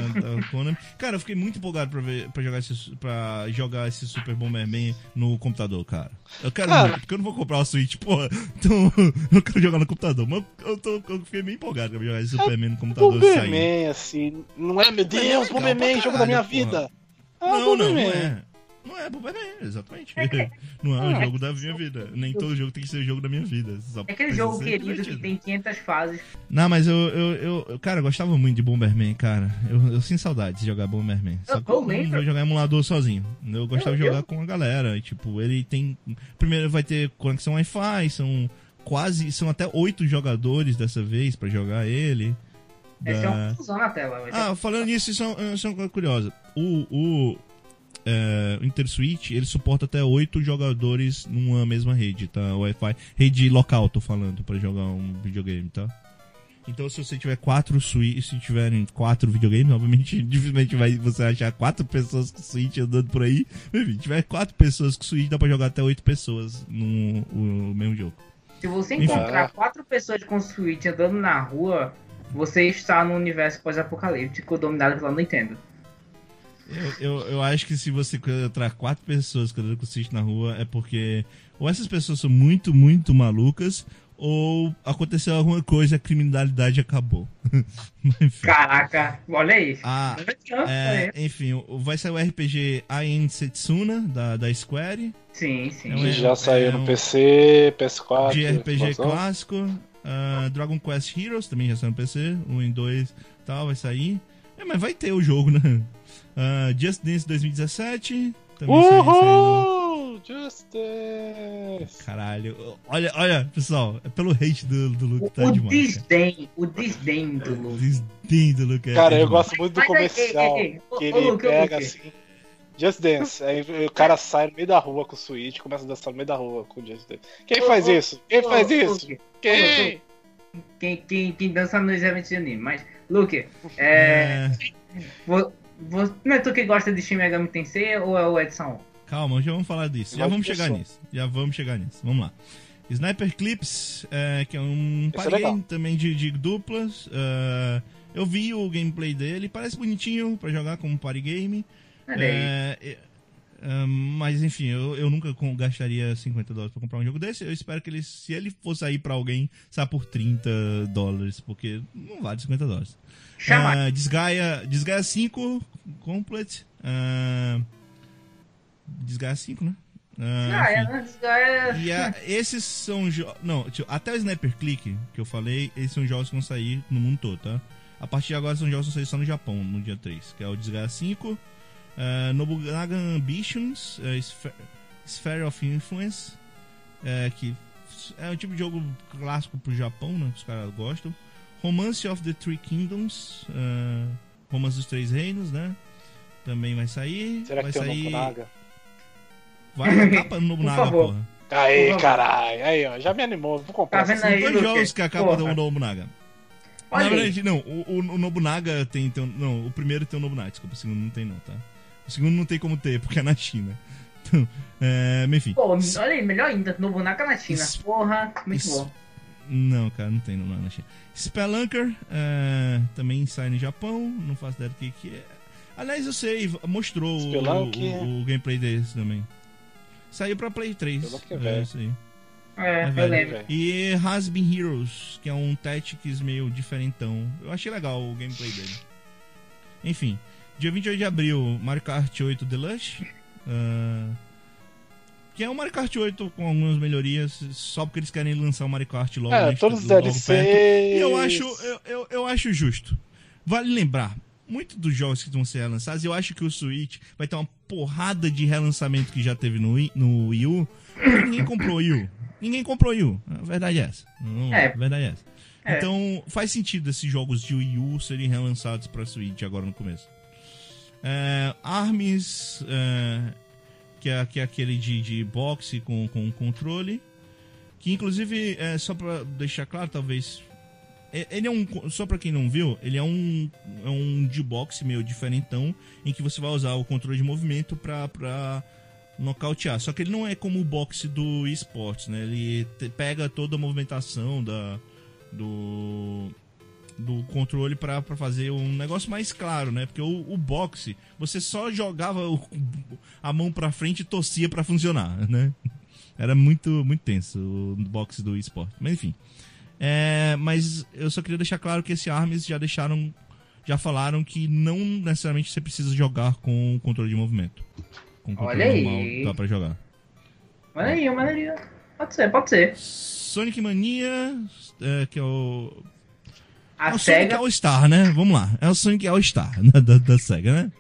cara, eu fiquei muito empolgado pra, ver, pra, jogar esse, pra jogar esse Super bom MR no computador, cara. Eu quero cara, muito, porque eu não vou comprar o Switch, porra. Então, eu quero jogar no computador. Mas eu, tô, eu fiquei meio empolgado pra jogar esse Superman no computador. Bomberman, assim. Não é, meu Deus, é Bomberman, jogo da minha porra. vida. Ah, não, não, não é. Não é Bomberman, exatamente. É não é o jogo da minha vida. Nem todo jogo tem que ser o jogo da minha vida. É aquele jogo querido divertido. que tem 500 fases. Não, mas eu, eu, eu, cara, eu gostava muito de Bomberman, cara. Eu, eu sinto saudade de jogar Bomberman. Só que eu não vou jogar emulador sozinho. Eu gostava de jogar com a galera. E, tipo, ele tem. Primeiro vai ter conexão Wi-Fi, são quase. São até oito jogadores dessa vez pra jogar ele. Da... Esse é uma confusão na tela. Ah, falando nisso, isso é uma coisa curiosa. O, o, é, InterSwitch, ele suporta até oito jogadores numa mesma rede, tá? Wi-Fi, rede local, tô falando, para jogar um videogame, tá? Então, se você tiver quatro Switch, se tiverem quatro videogames, obviamente, dificilmente vai você achar quatro pessoas com Switch andando por aí. Enfim, se tiver quatro pessoas com Switch, dá pra jogar até oito pessoas no, no mesmo jogo. Se você encontrar quatro pessoas com Switch andando na rua, você está no universo pós-apocalíptico dominado pela Nintendo. Eu, eu, eu, acho que se você encontrar quatro pessoas com Switch na rua, é porque ou essas pessoas são muito, muito malucas, ou aconteceu alguma coisa e a criminalidade acabou. Caraca, olha isso. Ah, é, enfim, vai sair o RPG Ain Setsuna, da, da Square. Sim, sim. É um, já saiu é no PC, PS4. De RPG clássico. Uh, Dragon Quest Heroes também já saiu no PC. 1 e 2 tal, vai sair. É, mas vai ter o jogo, né? Uh, Just Dance 2017. Também Uhul! Just Dance! Caralho. Olha, olha, pessoal, é pelo hate do, do Luke, tá o demais. Desdém, o desdém do Luke. O desdém do Luke. É cara, eu gosto muito do Mas, comercial. Ei, ei, ei. Que ele Luke, pega assim. Just Dance. Aí o cara sai no meio da rua com o Switch e começa a dançar no meio da rua com o Just Dance. Quem faz isso? Quem faz isso? Quem? Quem, quem, quem dança nos eventos de anime. Mas, Luke, é. é... Você, não é tu que gosta de Shin Megami Tensei ou é o Edson? Calma, já vamos falar disso. Já vamos chegar nisso. Já vamos chegar nisso. Vamos lá. Sniper Clips, é, que é um é é também de, de duplas. Uh, eu vi o gameplay dele, parece bonitinho para jogar como party game. É, é, é, mas enfim, eu, eu nunca gastaria 50 dólares pra comprar um jogo desse. Eu espero que ele, se ele for sair pra alguém, saia por 30 dólares, porque não vale 50 dólares. Uh, Desgaia, Desgaia 5 Complete. Uh, Desgaia 5, né? Uh, Desgaia, né? Desgaia. E a, esses são jogos. Não, até o Sniper Click que eu falei, esses são jogos que vão sair no mundo todo, tá? A partir de agora são jogos que vão sair só no Japão, no dia 3, que é o Desgaia 5, uh, Nobunaga Ambitions, uh, Sphere, Sphere of Influence, uh, que é um tipo de jogo clássico pro Japão, né? Que os caras gostam. Romance of the Three Kingdoms, uh, Romance dos Três Reinos, né? Também vai sair. Será vai que sair... tem o Nobunaga? Vai na capa no Nobunaga, porra. Aí, caralho. Aí, ó, já me animou. Vou comprar. Tá vendo aí, dois jogos que a capa do Nobunaga. Olha Na verdade, não, o, o, Nobunaga tem, tem. Não, o primeiro tem o Nobunaga, desculpa, o segundo não tem, não, tá? O segundo não tem como ter, porque é na China. Então, é, enfim. Pô, olha aí, melhor ainda, Nobunaga na China. Porra, muito bom. Não, cara, não tem no na China. Spelunker é, também sai no Japão, não faço ideia do que, que é. Aliás, eu sei, mostrou o, o, o, gameplay desse também. Saiu pra Play 3. É, isso aí. É, é eu lembro. E Hasbin Heroes, que é um Tactics meio diferentão. Eu achei legal o gameplay dele. Enfim, dia 28 de abril, Mario Kart 8 Deluxe. Uh, que é o Mario Kart 8 com algumas melhorias, só porque eles querem lançar o Mario Kart logo. É, todos os DLCs. E eu acho, eu, eu, eu, acho justo. Vale lembrar, muitos dos jogos que vão ser relançados, eu acho que o Switch vai ter uma porrada de relançamento que já teve no Wii, no Wii U. Ninguém comprou o Wii U. Ninguém comprou o Wii U. A verdade é essa. Não, é. A verdade é essa. É. Então faz sentido esses jogos de Wii U serem relançados para Switch agora no começo. É, Arms. É, que é, que é aquele de, de boxe com, com controle. Que inclusive, é, só pra deixar claro, talvez. É, ele é um. Só pra quem não viu, ele é um, é um de boxe meio diferentão, em que você vai usar o controle de movimento pra, pra nocautear. Só que ele não é como o boxe do esportes, né? Ele te, pega toda a movimentação da, do, do controle para fazer um negócio mais claro, né? Porque o, o boxe, você só jogava o, a mão para frente e torcia para funcionar, né? Era muito, muito tenso o boxe do esporte. Mas enfim. É, mas eu só queria deixar claro que esse Arms já deixaram. Já falaram que não necessariamente você precisa jogar com controle de movimento. Com controle Olha normal aí. dá pra jogar. Olha aí, aí. Pode ser, pode ser. Sonic Mania, é, que é o. A é o SEGA... Sonic All Star, né? Vamos lá. É o Sonic All Star da, da, da SEGA, né?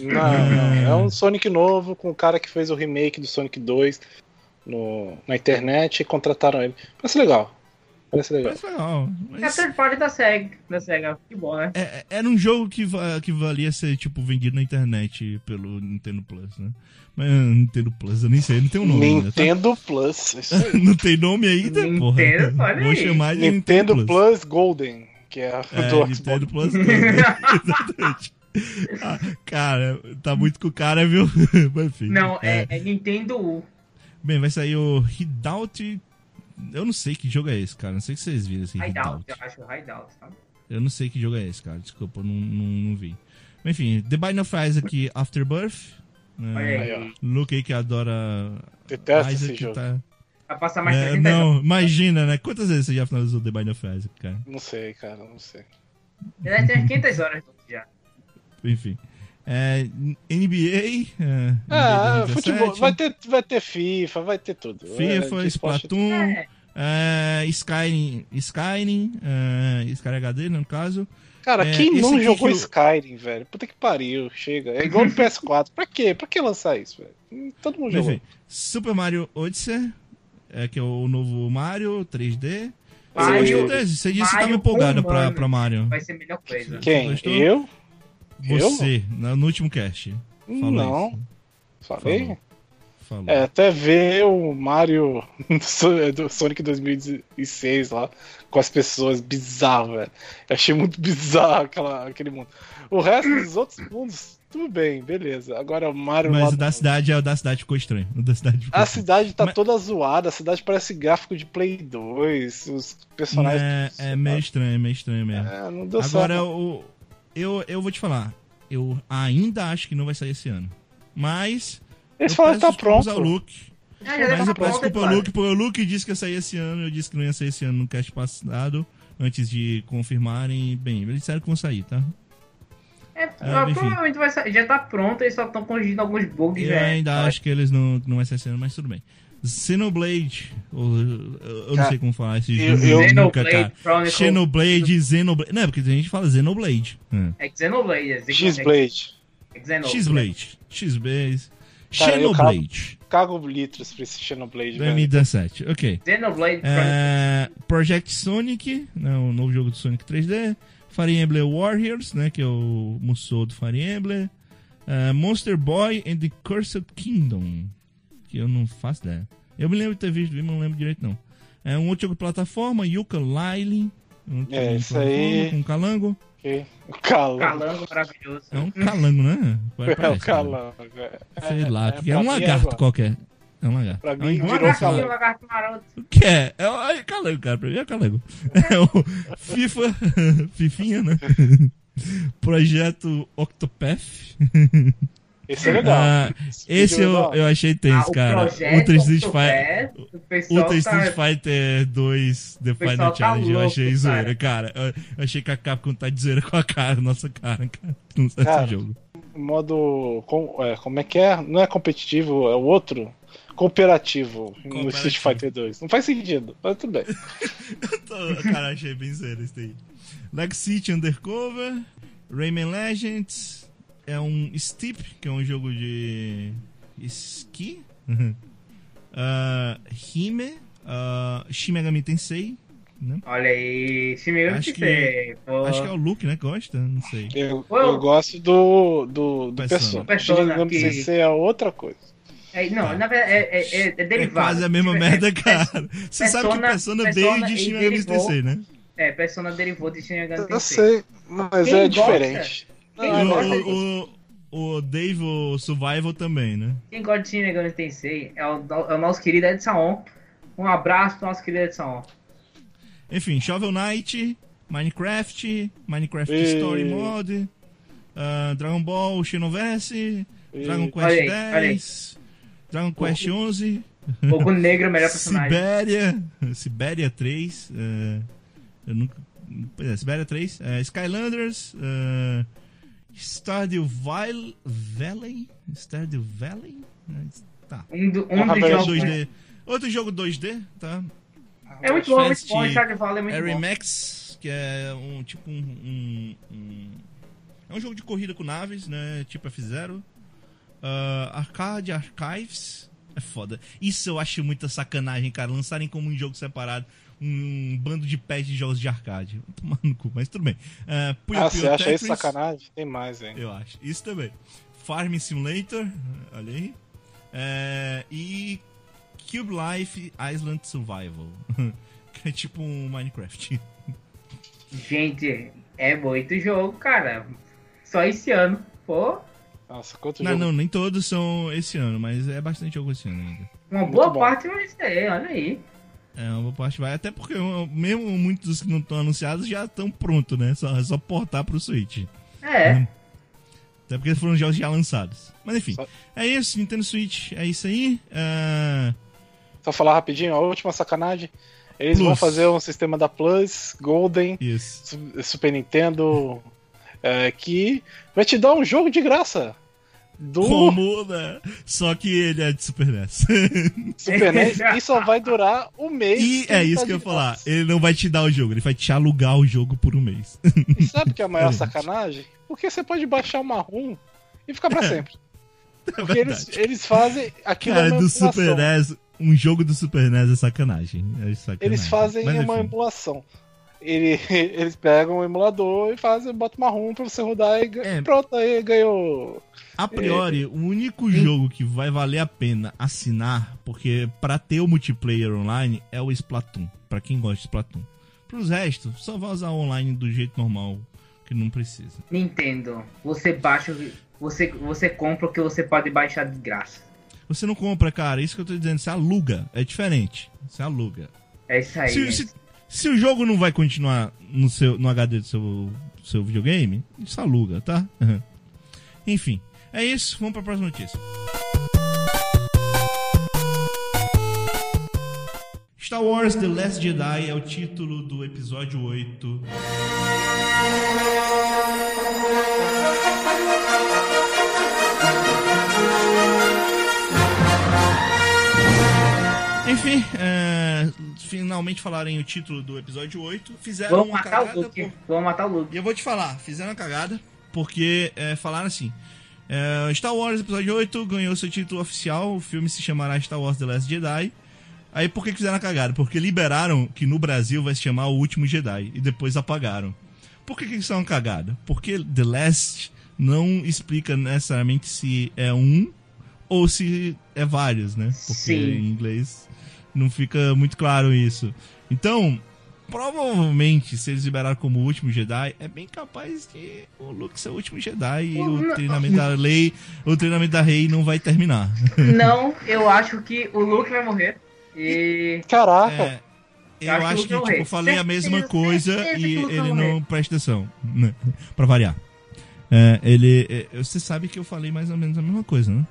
Não, não, é um Sonic novo com o cara que fez o remake do Sonic 2 no, na internet e contrataram ele. Parece legal. Parece legal. Parece legal. Mas... É a third party da SEGA, da SEGA. Que bom, né? É, é, era um jogo que, que valia ser, tipo, vendido na internet pelo Nintendo Plus, né? Mas Nintendo Plus, eu nem sei, não tem um nome Nintendo ainda, tá? Plus. não tem nome ainda, Nintendo, porra. Olha Vou aí. chamar de Nintendo, Nintendo Plus. Plus Golden, que é, é do Nintendo Plus Golden. Exatamente. Ah, cara, tá muito com o cara, viu? Enfim, não, é, é, é Nintendo U. Bem, vai sair o Hideout. Eu não sei que jogo é esse, cara. Não sei se vocês viram esse Hideout. Eu acho Hideout, tá? Eu não sei que jogo é esse, cara. Desculpa, eu não, não, não vi. Enfim, The Binding of Isaac Afterbirth. É, Luke aí que adora. Detesta Isaac, esse jogo. Tá... Passar mais é, Não, anos. imagina, né? Quantas vezes você já finalizou The Binding of Isaac, cara? Não sei, cara, não sei. Ele tem 500 horas já. Enfim. É, NBA. É, ah, futebol. Vai ter, vai ter FIFA, vai ter tudo. FIFA, é, Splatoon, é. é. Skyrim, Skyrim, é, Skyrim HD, no caso. Cara, é, quem não jogou eu... Skyrim, velho? Puta que pariu, chega. É igual no PS4. pra quê? Pra que lançar isso, velho? Todo mundo jogou. Enfim, Super Mario Odyssey, é, que é o novo Mario 3D. Mario, você, você disse que tava empolgado pra, pra Mario. Vai ser a melhor coisa. Quem? Eu? Você, eu? no último cast. Falou não. Isso. Falei? Falou. Falou. É, até ver o Mario do Sonic 2006 lá, com as pessoas, bizarro, velho. Eu achei muito bizarro aquela, aquele mundo. O resto dos outros mundos, tudo bem, beleza. Agora o Mario. Mas o da cidade, é, o da cidade ficou estranho. O da cidade ficou a estranho. cidade tá Mas... toda zoada, a cidade parece gráfico de Play 2, os personagens. É, é meio estranho, é meio estranho mesmo. É, não deu Agora, certo. o eu, eu vou te falar, eu ainda acho que não vai sair esse ano. Mas. Eles falaram que tá pronto. Ao Luke, ah, mas eu peço desculpa ao Luke, porque o Luke disse que ia sair esse ano, eu disse que não ia sair esse ano no cast passado, antes de confirmarem. Bem, eles disseram que vão sair, tá? É, é provavelmente vai sair, já tá pronto, eles só estão corrigindo alguns bugs. Eu né? ainda acho que eles não, não vai sair esse ano, mas tudo bem. Xenoblade, ou, eu não sei como falar esse jogo nunca, cara. Xenoblade, Xenoblade. Não, porque a gente fala Xenoblade. É Xenoblade. É X-Blade. X-Blade. X-Blade. Xenoblade. Cago litros pra esse Xenoblade. 2017, ok. Xenoblade é, Project Sonic, né, o novo jogo do Sonic 3D. Fire Emblem Warriors, né, que é o Musou do Fire Emblem. Uh, Monster Boy and the Cursed Kingdom que eu não faço ideia. Eu me lembro de ter visto, mas não lembro direito não. É um outro jogo de plataforma, Yuka Lyle. Um é, isso aí. Com um calango. Okay. Calango. Calango maravilhoso. É um calango, né? Parece, é um calango. É, Sei lá, é, é, é um lagarto qualquer. É um lagarto. Pra mim, é um lagarto, um lagarto maroto. O que é? É um calango, cara. Pra mim é calango. É o FIFA. Fifinha, né? Projeto Octopath. Esse é legal. Ah, esse, eu, eu achei tenso, ah, cara. Ultra Street, Fighter, Ultra Street tá... Fighter 2 The Final tá Challenge. Louco, eu achei zoeira, cara. Eu achei que a Capcom tá de zoeira com a cara, nossa cara, cara. Não sei esse jogo. Modo. Com, é, como é que é? Não é competitivo, é o outro? Cooperativo, Cooperativo. no Street Fighter 2. Não faz sentido, mas tudo bem. tô, cara, achei bem zoeira isso aí. Leg City Undercover, Rayman Legends é um Steep, que é um jogo de esqui. uh, Hime, uh, Shin Megami Tensei. Né? Olha aí, Shin Megami acho Tensei. Que, acho que é o Luke, né? Gosta? Não sei. Eu, eu gosto do, do, do Persona. Persona. Shin Megami que... Tensei é outra coisa. É, não, tá. na verdade é, é, é, é derivado. É quase a mesma tipo, merda, cara. Você Persona, sabe que Persona, Persona veio de Shin Megami Tensei, né? É, Persona derivou de Shin Megami Tensei. Eu sei, mas Quem é diferente. Não, o, o, o Dave o Survival também, né? Quem gosta de Shin Megami Tensei é o, é o nosso querido Edson. Um abraço pro nosso querido Edson. Enfim, Shovel Knight, Minecraft, Minecraft e... Story Mode, uh, Dragon Ball Xenoverse, e... Dragon Quest 10, Dragon Quest o... 11. Fogo Negro é o melhor personagem. Sibéria, Sibéria 3, uh, eh, eu nunca... É, Sibéria 3, uh, eh, Skylanders, uh, Stardew Valley, Stardew Valley, tá. Um, do, um dos jogos 2D. Outro jogo 2D, tá? É muito bom, muito bom, Stardew Valley é muito Harry bom. Max, que é um tipo um, um, um, É um jogo de corrida com naves, né? Tipo F0. Uh, Arcade Archives. É foda. Isso eu acho muita sacanagem, cara. Lançarem como um jogo separado um bando de pés de jogos de arcade. Tomar no cu, mas tudo bem. Uh, Puyo ah, Puyo você acha isso sacanagem? Tem mais, hein? Eu acho. Isso também. Farm Simulator, olha aí. É, e Cube Life Island Survival. que é tipo um Minecraft. Gente, é muito jogo, cara. Só esse ano. Pô. Nossa, quanto não, jogo? Não, nem todos são esse ano, mas é bastante jogo esse ano ainda. Uma muito boa bom. parte vai ser, olha aí. É, uma boa parte vai, até porque mesmo muitos que não estão anunciados já estão prontos, né? Só, é só portar pro Switch. É. Hum. Até porque foram jogos já lançados. Mas enfim, só... é isso, Nintendo Switch, é isso aí. Uh... Só falar rapidinho, a última sacanagem. Eles Plus. vão fazer um sistema da Plus, Golden, Isso. Super Nintendo, é, que vai te dar um jogo de graça. Do... Como, né? Só que ele é de Super NES. Super NES e só vai durar um mês. E é isso tá que eu ia falar. Ele não vai te dar o jogo, ele vai te alugar o jogo por um mês. E sabe o que é a maior é sacanagem? Porque você pode baixar uma ROM e ficar pra sempre. É Porque eles, eles fazem aquilo Cara, do Super NES, um jogo do Super NES é sacanagem. É sacanagem. Eles fazem Mas, uma emulação. Ele, eles pegam o emulador e fazem, botam uma ROM pra você rodar e é. pronto, aí ganhou. A priori, é. o único jogo que vai valer a pena assinar, porque para ter o multiplayer online é o Splatoon, para quem gosta de Splatoon. Pros restos, só vai usar online do jeito normal, que não precisa. Nintendo, você baixa, você, você compra o que você pode baixar de graça. Você não compra, cara. Isso que eu tô dizendo. Você aluga. É diferente. Você aluga. É isso aí. Se, se, se, o jogo não vai continuar no, seu, no HD do seu, seu videogame, isso aluga, tá? Enfim. É isso. Vamos pra próxima notícia. Star Wars The Last Jedi é o título do episódio 8. Enfim, é, finalmente falaram o título do episódio 8. Fizeram Vamos uma matar cagada. O Luke. Por... Vamos matar o Luke. E eu vou te falar, fizeram uma cagada, porque é, falaram assim. É, Star Wars Episódio 8 ganhou seu título oficial, o filme se chamará Star Wars The Last Jedi. Aí por que fizeram a cagada? Porque liberaram que no Brasil vai se chamar O Último Jedi e depois apagaram. Por que, que isso é uma cagada? Porque The Last não explica necessariamente se é um ou se é vários, né? Porque Sim. em inglês não fica muito claro isso. Então, provavelmente, se eles liberaram como o último Jedi, é bem capaz de o Luke ser o último Jedi e o treinamento da lei, o treinamento da Rei não vai terminar. Não, eu acho que o Luke vai morrer. E. Caraca! É, eu, eu acho, que, que tipo, eu falei certeza, a mesma coisa e ele não presta atenção, né? pra variar. É, ele. É, você sabe que eu falei mais ou menos a mesma coisa, né?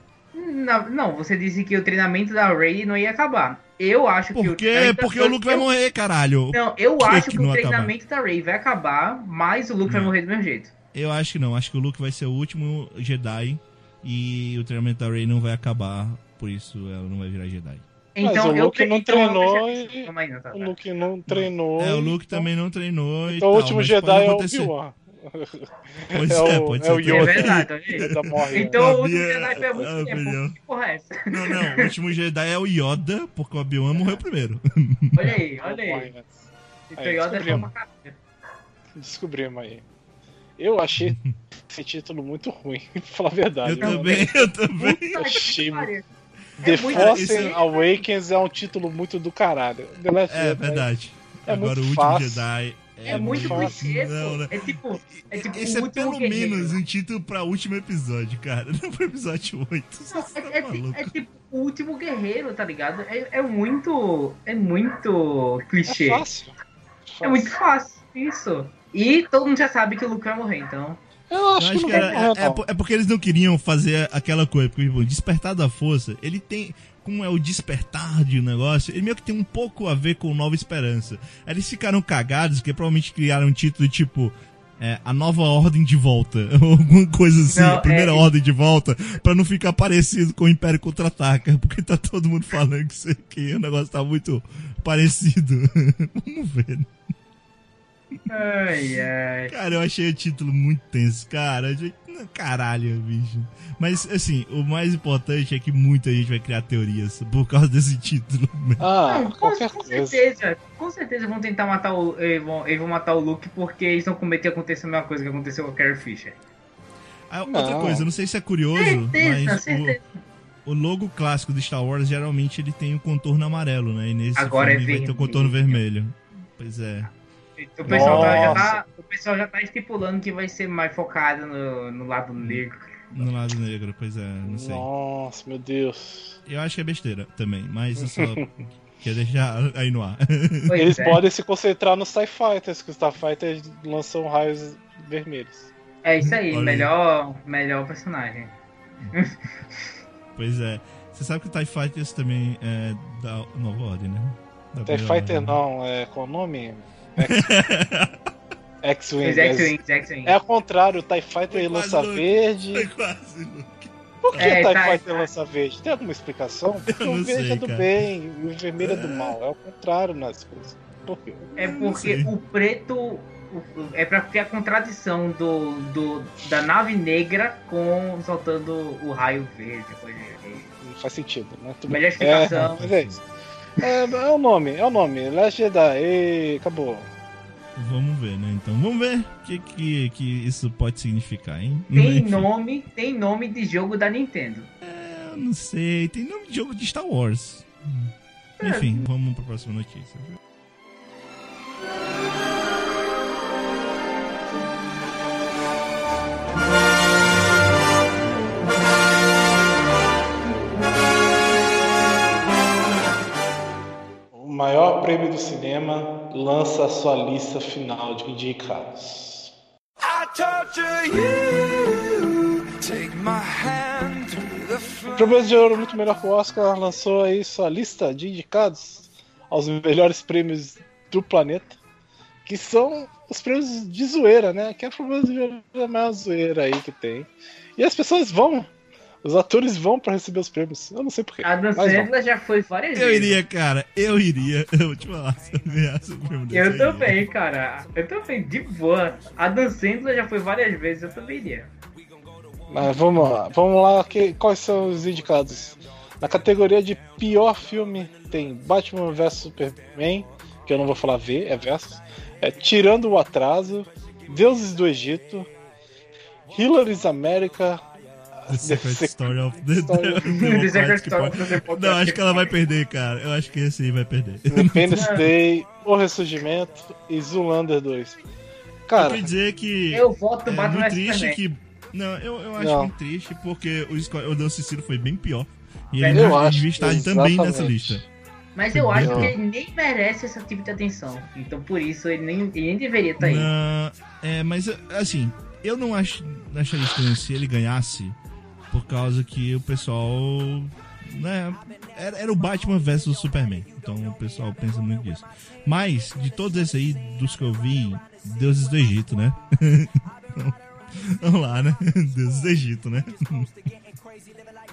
Não, não, você disse que o treinamento da Rey não ia acabar. Eu acho Por que quê? Porque o Luke vai morrer, caralho. Não, eu acho que, que o treinamento acabar? da Rey vai acabar, mas o Luke não. vai morrer do mesmo jeito. Eu acho que não. Acho que o Luke vai ser o último Jedi e o treinamento da Rey não vai acabar, por isso ela não vai virar Jedi. Então, mas o Luke eu, não então, treinou e... O Luke não treinou. É, o Luke então... também não treinou Então o último Jedi é o Obi-Wan. Pois é, é pode é ser. O Yoda. É verdade. Morre, então o último Jedi foi muito tempo. Que porra é essa? Não, não. O último Jedi é o Yoda, porque o Obi-Wan morreu primeiro. Olha aí, olha aí. Então o Yoda é uma carreira. Descobrimos aí. Eu achei esse título muito ruim, pra falar a verdade. Eu também, eu também. Achei The é Force é... Awakens é um título muito do caralho. é verdade. É Agora o último fácil. Jedi é, é muito clichê, não, não. É tipo. É tipo Esse é pelo guerreiro. menos um título pra último episódio, cara. Não pro episódio 8. Não, é, é, é, tipo o último guerreiro, tá ligado? É, é muito. É muito clichê. É fácil. fácil. É muito fácil, isso. E todo mundo já sabe que o Luke vai morrer, então. Eu acho, eu acho que, que era, é, é, é, porque eles não queriam fazer aquela coisa. Porque, tipo, Despertar da Força, ele tem como é o despertar de um negócio, ele meio que tem um pouco a ver com Nova Esperança. Eles ficaram cagados, porque provavelmente criaram um título tipo é, a nova ordem de volta, alguma coisa assim, não, a primeira é... ordem de volta, para não ficar parecido com o Império Contra-Ataca, porque tá todo mundo falando que, que o negócio tá muito parecido. Vamos ver. Ai, ai. Cara, eu achei o título muito tenso, cara. Caralho, bicho. Mas, assim, o mais importante é que muita gente vai criar teorias por causa desse título. Ah, Não, com, com certeza. Com certeza vão tentar matar o. Eles vão, eles vão matar o Luke porque eles vão cometer acontecer a mesma coisa que aconteceu com a Carrie Fisher. Ah, outra não. coisa, não sei se é curioso, certeza, mas. Certeza. O, o logo clássico de Star Wars geralmente ele tem o um contorno amarelo, né? E nesse Agora filme é vai ter o contorno vermelho. Pois é. O pessoal, tá, já tá, o pessoal já tá estipulando que vai ser mais focado no, no lado negro. No lado negro, pois é, não sei. Nossa, meu Deus. Eu acho que é besteira também, mas eu só quer deixar aí no ar. Pois Eles é. podem se concentrar no Sci Fighters, que os Sci Fighters lançam raios vermelhos. É isso aí, melhor, melhor personagem. Pois é. Você sabe que o TIE Fighters também é da Nova Ordem, né? Da TIE Fighter não, é qual o nome? X-Wing. É ao contrário, o TIE Fighter e lança verde. Foi quase, Luke. Por que é, TIE tá, Fighter tá. lança verde? Tem alguma explicação? Porque o verde sei, é do cara. bem e o vermelho é. é do mal. É ao contrário nas coisas. Por quê? É porque o preto é pra ter a contradição do, do, da nave negra com soltando o raio verde. Não faz sentido, né? Melhor explicação. É, mas é isso. É, é o nome, é o nome. Last Jedi, e acabou. Vamos ver, né? Então, vamos ver o que, que, que isso pode significar, hein? Tem nome, tem nome de jogo da Nintendo. É, eu não sei. Tem nome de jogo de Star Wars. É. Enfim, vamos para a próxima notícia. Maior prêmio do cinema lança a sua lista final de indicados. O Prêmio de Ouro Muito Melhor que o Oscar lançou aí sua lista de indicados aos melhores prêmios do planeta, que são os prêmios de zoeira, né? Que é de Ouro a maior zoeira aí que tem. E as pessoas vão os atores vão para receber os prêmios. Eu não sei porquê. A Dan Sandler já foi várias eu vezes. Eu iria, cara. Eu iria. Eu vou te falar. Se eu ganhasse o prêmio Eu também, iria. cara. Eu também, de boa. A Dan Sandler já foi várias vezes. Eu também iria. Mas vamos lá. Vamos lá. Que, quais são os indicados? Na categoria de pior filme tem Batman vs Superman, que eu não vou falar V, é versus. É, Tirando o Atraso, Deuses do Egito, Hillary's America, The Secret Story of the, the Secret Story of the Não, acho que ela vai perder, cara. Eu acho que esse aí vai perder. Independence Day, O Ressurgimento e Zoolander 2. Cara, eu queria dizer que. Eu voto é Batman muito triste que. Não, eu, eu acho não. muito triste porque o, o Dan Cicero foi bem pior. E ele eu acho, devia estar também nessa lista. Mas eu acho que ele nem merece esse tipo de atenção. Então por isso ele nem, ele nem deveria estar aí. Não, é, mas assim, eu não acho, acharia estranho se ele ganhasse por causa que o pessoal. Né, era, era o Batman versus o Superman. Então o pessoal pensa muito nisso. Mas, de todos esses aí, dos que eu vi, Deuses do Egito, né? Vamos lá, né? Deuses do Egito, né?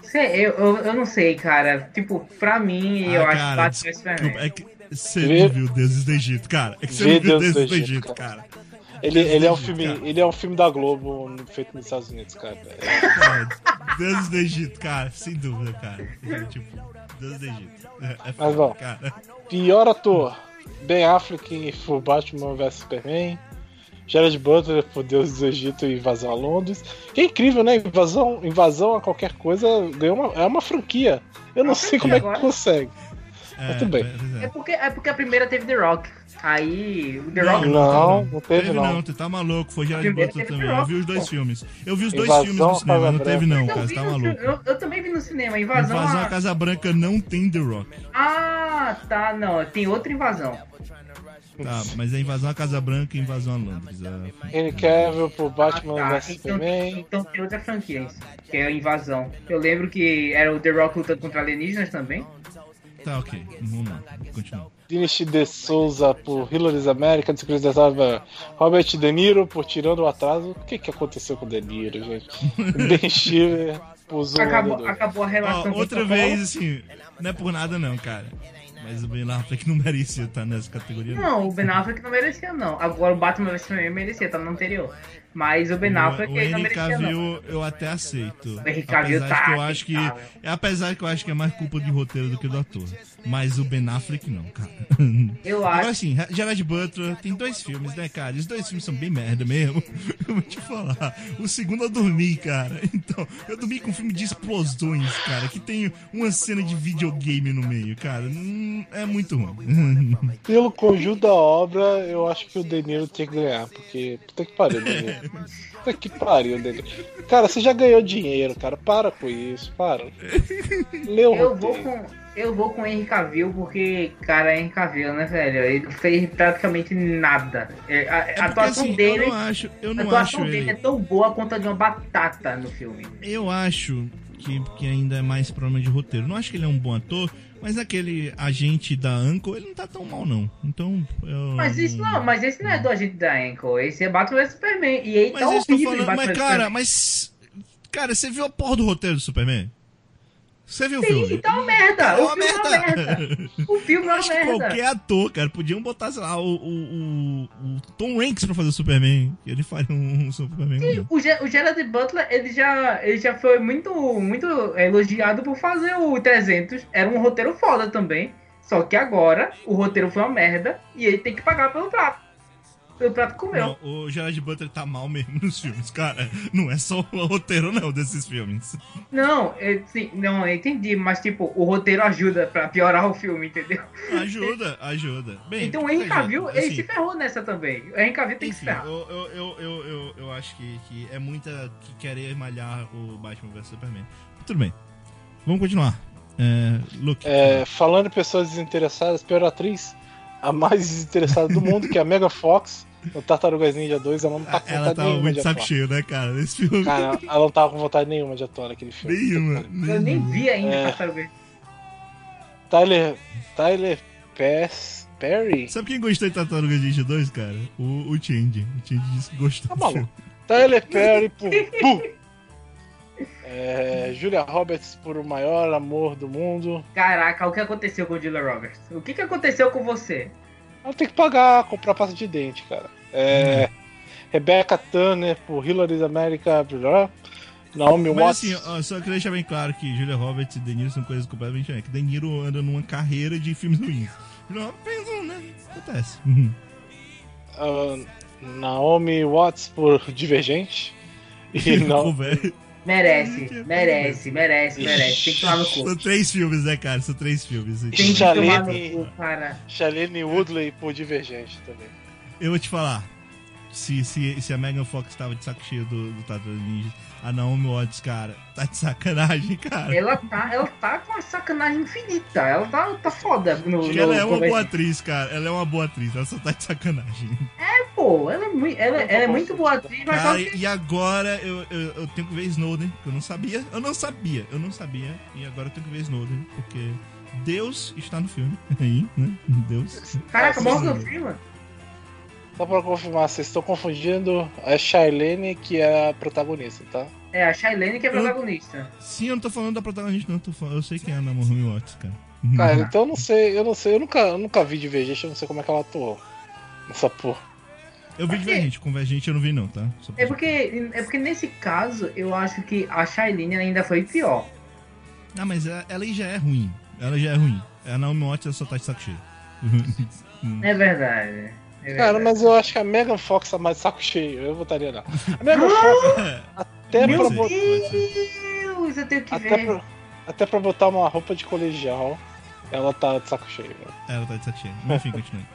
Sei, eu, eu, eu, não sei, cara. Tipo, pra mim, ah, eu cara, acho Batman Superman. É que você não viu Deuses do Egito, cara. É que você não viu Deuses do Egito, do Egito cara. cara. Ele, ele, é um filme, ele é um filme da Globo feito nos Estados Unidos, cara. É. Deus do Egito, cara, sem dúvida, cara. Tipo, Deus do Egito. É, é Mas bom, cara. pior ator: Ben Affleck por Batman vs Superman. Jared Butler por Deus do Egito e Invasão a Londres. Que é incrível, né? Invasão, invasão a qualquer coisa ganhou uma, é uma franquia. Eu não sei como é que consegue. É, Mas tudo bem. É. é. porque, é porque a primeira teve The Rock. Aí, o The não, Rock. Não, não teve, não. não. Tu tá maluco, foi Gerard Butler também. Eu vi os dois filmes. Eu vi os dois Invasão, filmes no cinema, não teve, não, cara. Você tá maluco. Eu, eu, também vi no cinema. Invasão. Invasão a Casa Branca não tem The Rock. Ah, tá, não. Tem outra invasão. Tá, mas é invasão à Casa Branca e invasão a Londres. É... Henry Cavill pro Batman ah, tá. então, também. Então tem outra franquia, que é a invasão. Eu lembro que era o The Rock lutando contra alienígenas também. Tá, ok. Vamos lá. Continua. Dinesh de Souza por Hillary's America, descreditava Robert De Niro por Tirando o Atraso. O que que aconteceu com o De Niro, gente? Ben Stiller por acabou, acabou a relação Ó, Outra vez, assim, não é por nada não, cara. Mas o Ben Affleck não merecia estar nessa categoria. Não, não. o Ben Affleck não merecia, não. Agora o Batman vs Superman merecia, tá no anterior. Mas o Ben Affleck o, o não merecia, Cavill, não. eu até aceito. O Henry Cavill apesar tá. Que eu acho que, é, apesar que eu acho que é mais culpa de roteiro do que do ator. Mas o Ben Affleck não, cara. Eu acho. Agora assim, Gerard Butler tem dois filmes, né, cara? Os dois filmes são bem merda mesmo. Eu vou te falar. O segundo eu dormi, cara. Então, eu dormi com um filme de explosões, cara, que tem uma cena de videogame no meio, cara. Hum, é muito ruim. Pelo conjunto da obra, eu acho que o De Niro tinha que ganhar, porque puta que pariu, De Niro. Puta que pariu, De Niro. Cara, você já ganhou dinheiro, cara. Para com isso, para. Lê o eu roteiro. vou com eu vou com o Henry Cavill porque, cara, é Henry Cavill, né, velho? Ele fez praticamente nada. É, a, é a atuação assim, dele. Eu não acho, eu não a atuação acho dele ele... é tão boa quanto a de uma batata no filme. Eu acho que, que ainda é mais problema de roteiro. Não acho que ele é um bom ator, mas aquele agente da Anko, ele não tá tão mal, não. Então. Eu... Mas isso não, mas esse não é do agente da Anko. Esse é Batman vs Superman. E ele mas tá horrível falando, Mas, cara, mas. Cara, você viu a porra do roteiro do Superman? Você viu Sim, o filme? Então é uma merda. É uma o filme merda. é merda. O filme é uma merda. Qualquer ator, cara, podiam botar, sei lá, o, o, o Tom Hanks pra fazer o Superman. Que ele faria um, um Superman. Sim, o, o Gerard Butler, ele já, ele já foi muito, muito elogiado por fazer o 300. Era um roteiro foda também. Só que agora o roteiro foi uma merda e ele tem que pagar pelo prato o prato comeu. Não, o Gerard Butler tá mal mesmo nos filmes, cara. Não é só o roteiro, não, desses filmes. Não, eu, sim, não, eu entendi, mas tipo, o roteiro ajuda pra piorar o filme, entendeu? Ajuda, ajuda. Bem, então o Henry Cavill, assim, ele se ferrou nessa também. O Henry Cavill tem enfim, que se ferrar. Eu, eu, eu, eu, eu, eu acho que, que é muita que querer malhar o Batman vs Superman. Tudo bem. Vamos continuar. É, Luke. É, falando em pessoas desinteressadas, pior atriz a mais desinteressada do mundo, que é a Mega Fox. O Tartarugas Ninja 2, ela não tá com ela vontade tava muito de saco cheio, né, cara, nesse filme. Cara, ela não tava com vontade nenhuma de atuar naquele filme. Nenhuma. Eu nem vi ainda é... Tartarugas. Tyler, Tyler Pass, Perry. Sabe quem gostou de Tartarugas Ninja 2, cara? O, o Change. O Change disse que gostou. Tá maluco. Tyler Perry por É, Julia Roberts por o maior amor do mundo. Caraca, o que aconteceu com Julia Roberts? O que, que aconteceu com você? Ela tem que pagar, comprar pasta de dente, cara. É, hum. Rebecca Turner por Hillary's America. Blá, Naomi Mas Watts. assim, ó, só queria deixar bem claro que Julia Roberts e De Niro são coisas completamente diferentes. De Niro anda numa carreira de filmes ruins. Não, um, né? Acontece. Uh, Naomi Watts por Divergente. E não... Merece, merece, merece, merece. Tem que tomar no cu. São três filmes, né, cara? São três filmes. Tem que tomar no cu, cara. Shailene Woodley por Divergente também. Eu vou te falar. Se, se, se a Megan Fox tava de saco cheio do, do Tatu Ninja, a Naomi Watts, cara, tá de sacanagem, cara. Ela tá, ela tá com uma sacanagem infinita. Ela tá, tá foda no, no Ela é uma boa atriz, cara. Ela é uma boa atriz. Ela só tá de sacanagem. É, pô. Ela é muito, ela, ela é muito boa atriz, mas cara, que... E agora eu, eu, eu, tenho que ver Snowden, que eu não sabia. Eu não sabia. Eu não sabia. E agora eu tenho que ver Snowden, porque Deus está no filme. Aí, né? Deus. Caraca, mostra o filme. Só pra confirmar, vocês estão confundindo a Shailene, que é a protagonista, tá? É, a Shailene que é a protagonista. Eu... Sim, eu não tô falando da protagonista, não. Eu, falando... eu sei quem é a Naomi Watts, cara. Cara, então eu não sei, eu não sei, eu nunca, eu nunca vi Divergente, eu não sei como é que ela atuou nessa porra. Eu vi Divergente, Convergente eu não vi não, tá? É porque, é porque nesse caso, eu acho que a Shailene ainda foi pior. Ah, mas ela, ela já é ruim. Ela já é ruim. A Naomi Watts só tá de saco cheio. é verdade. É Cara, mas eu acho que a Megan Fox tá mais saco cheio. Eu votaria não. A Megan Fox, até Meu pra botar. Deus, eu tenho que até ver. Pra, até pra botar uma roupa de colegial. Ela tá de saco cheio. Ela tá de saco cheio. Enfim, continue.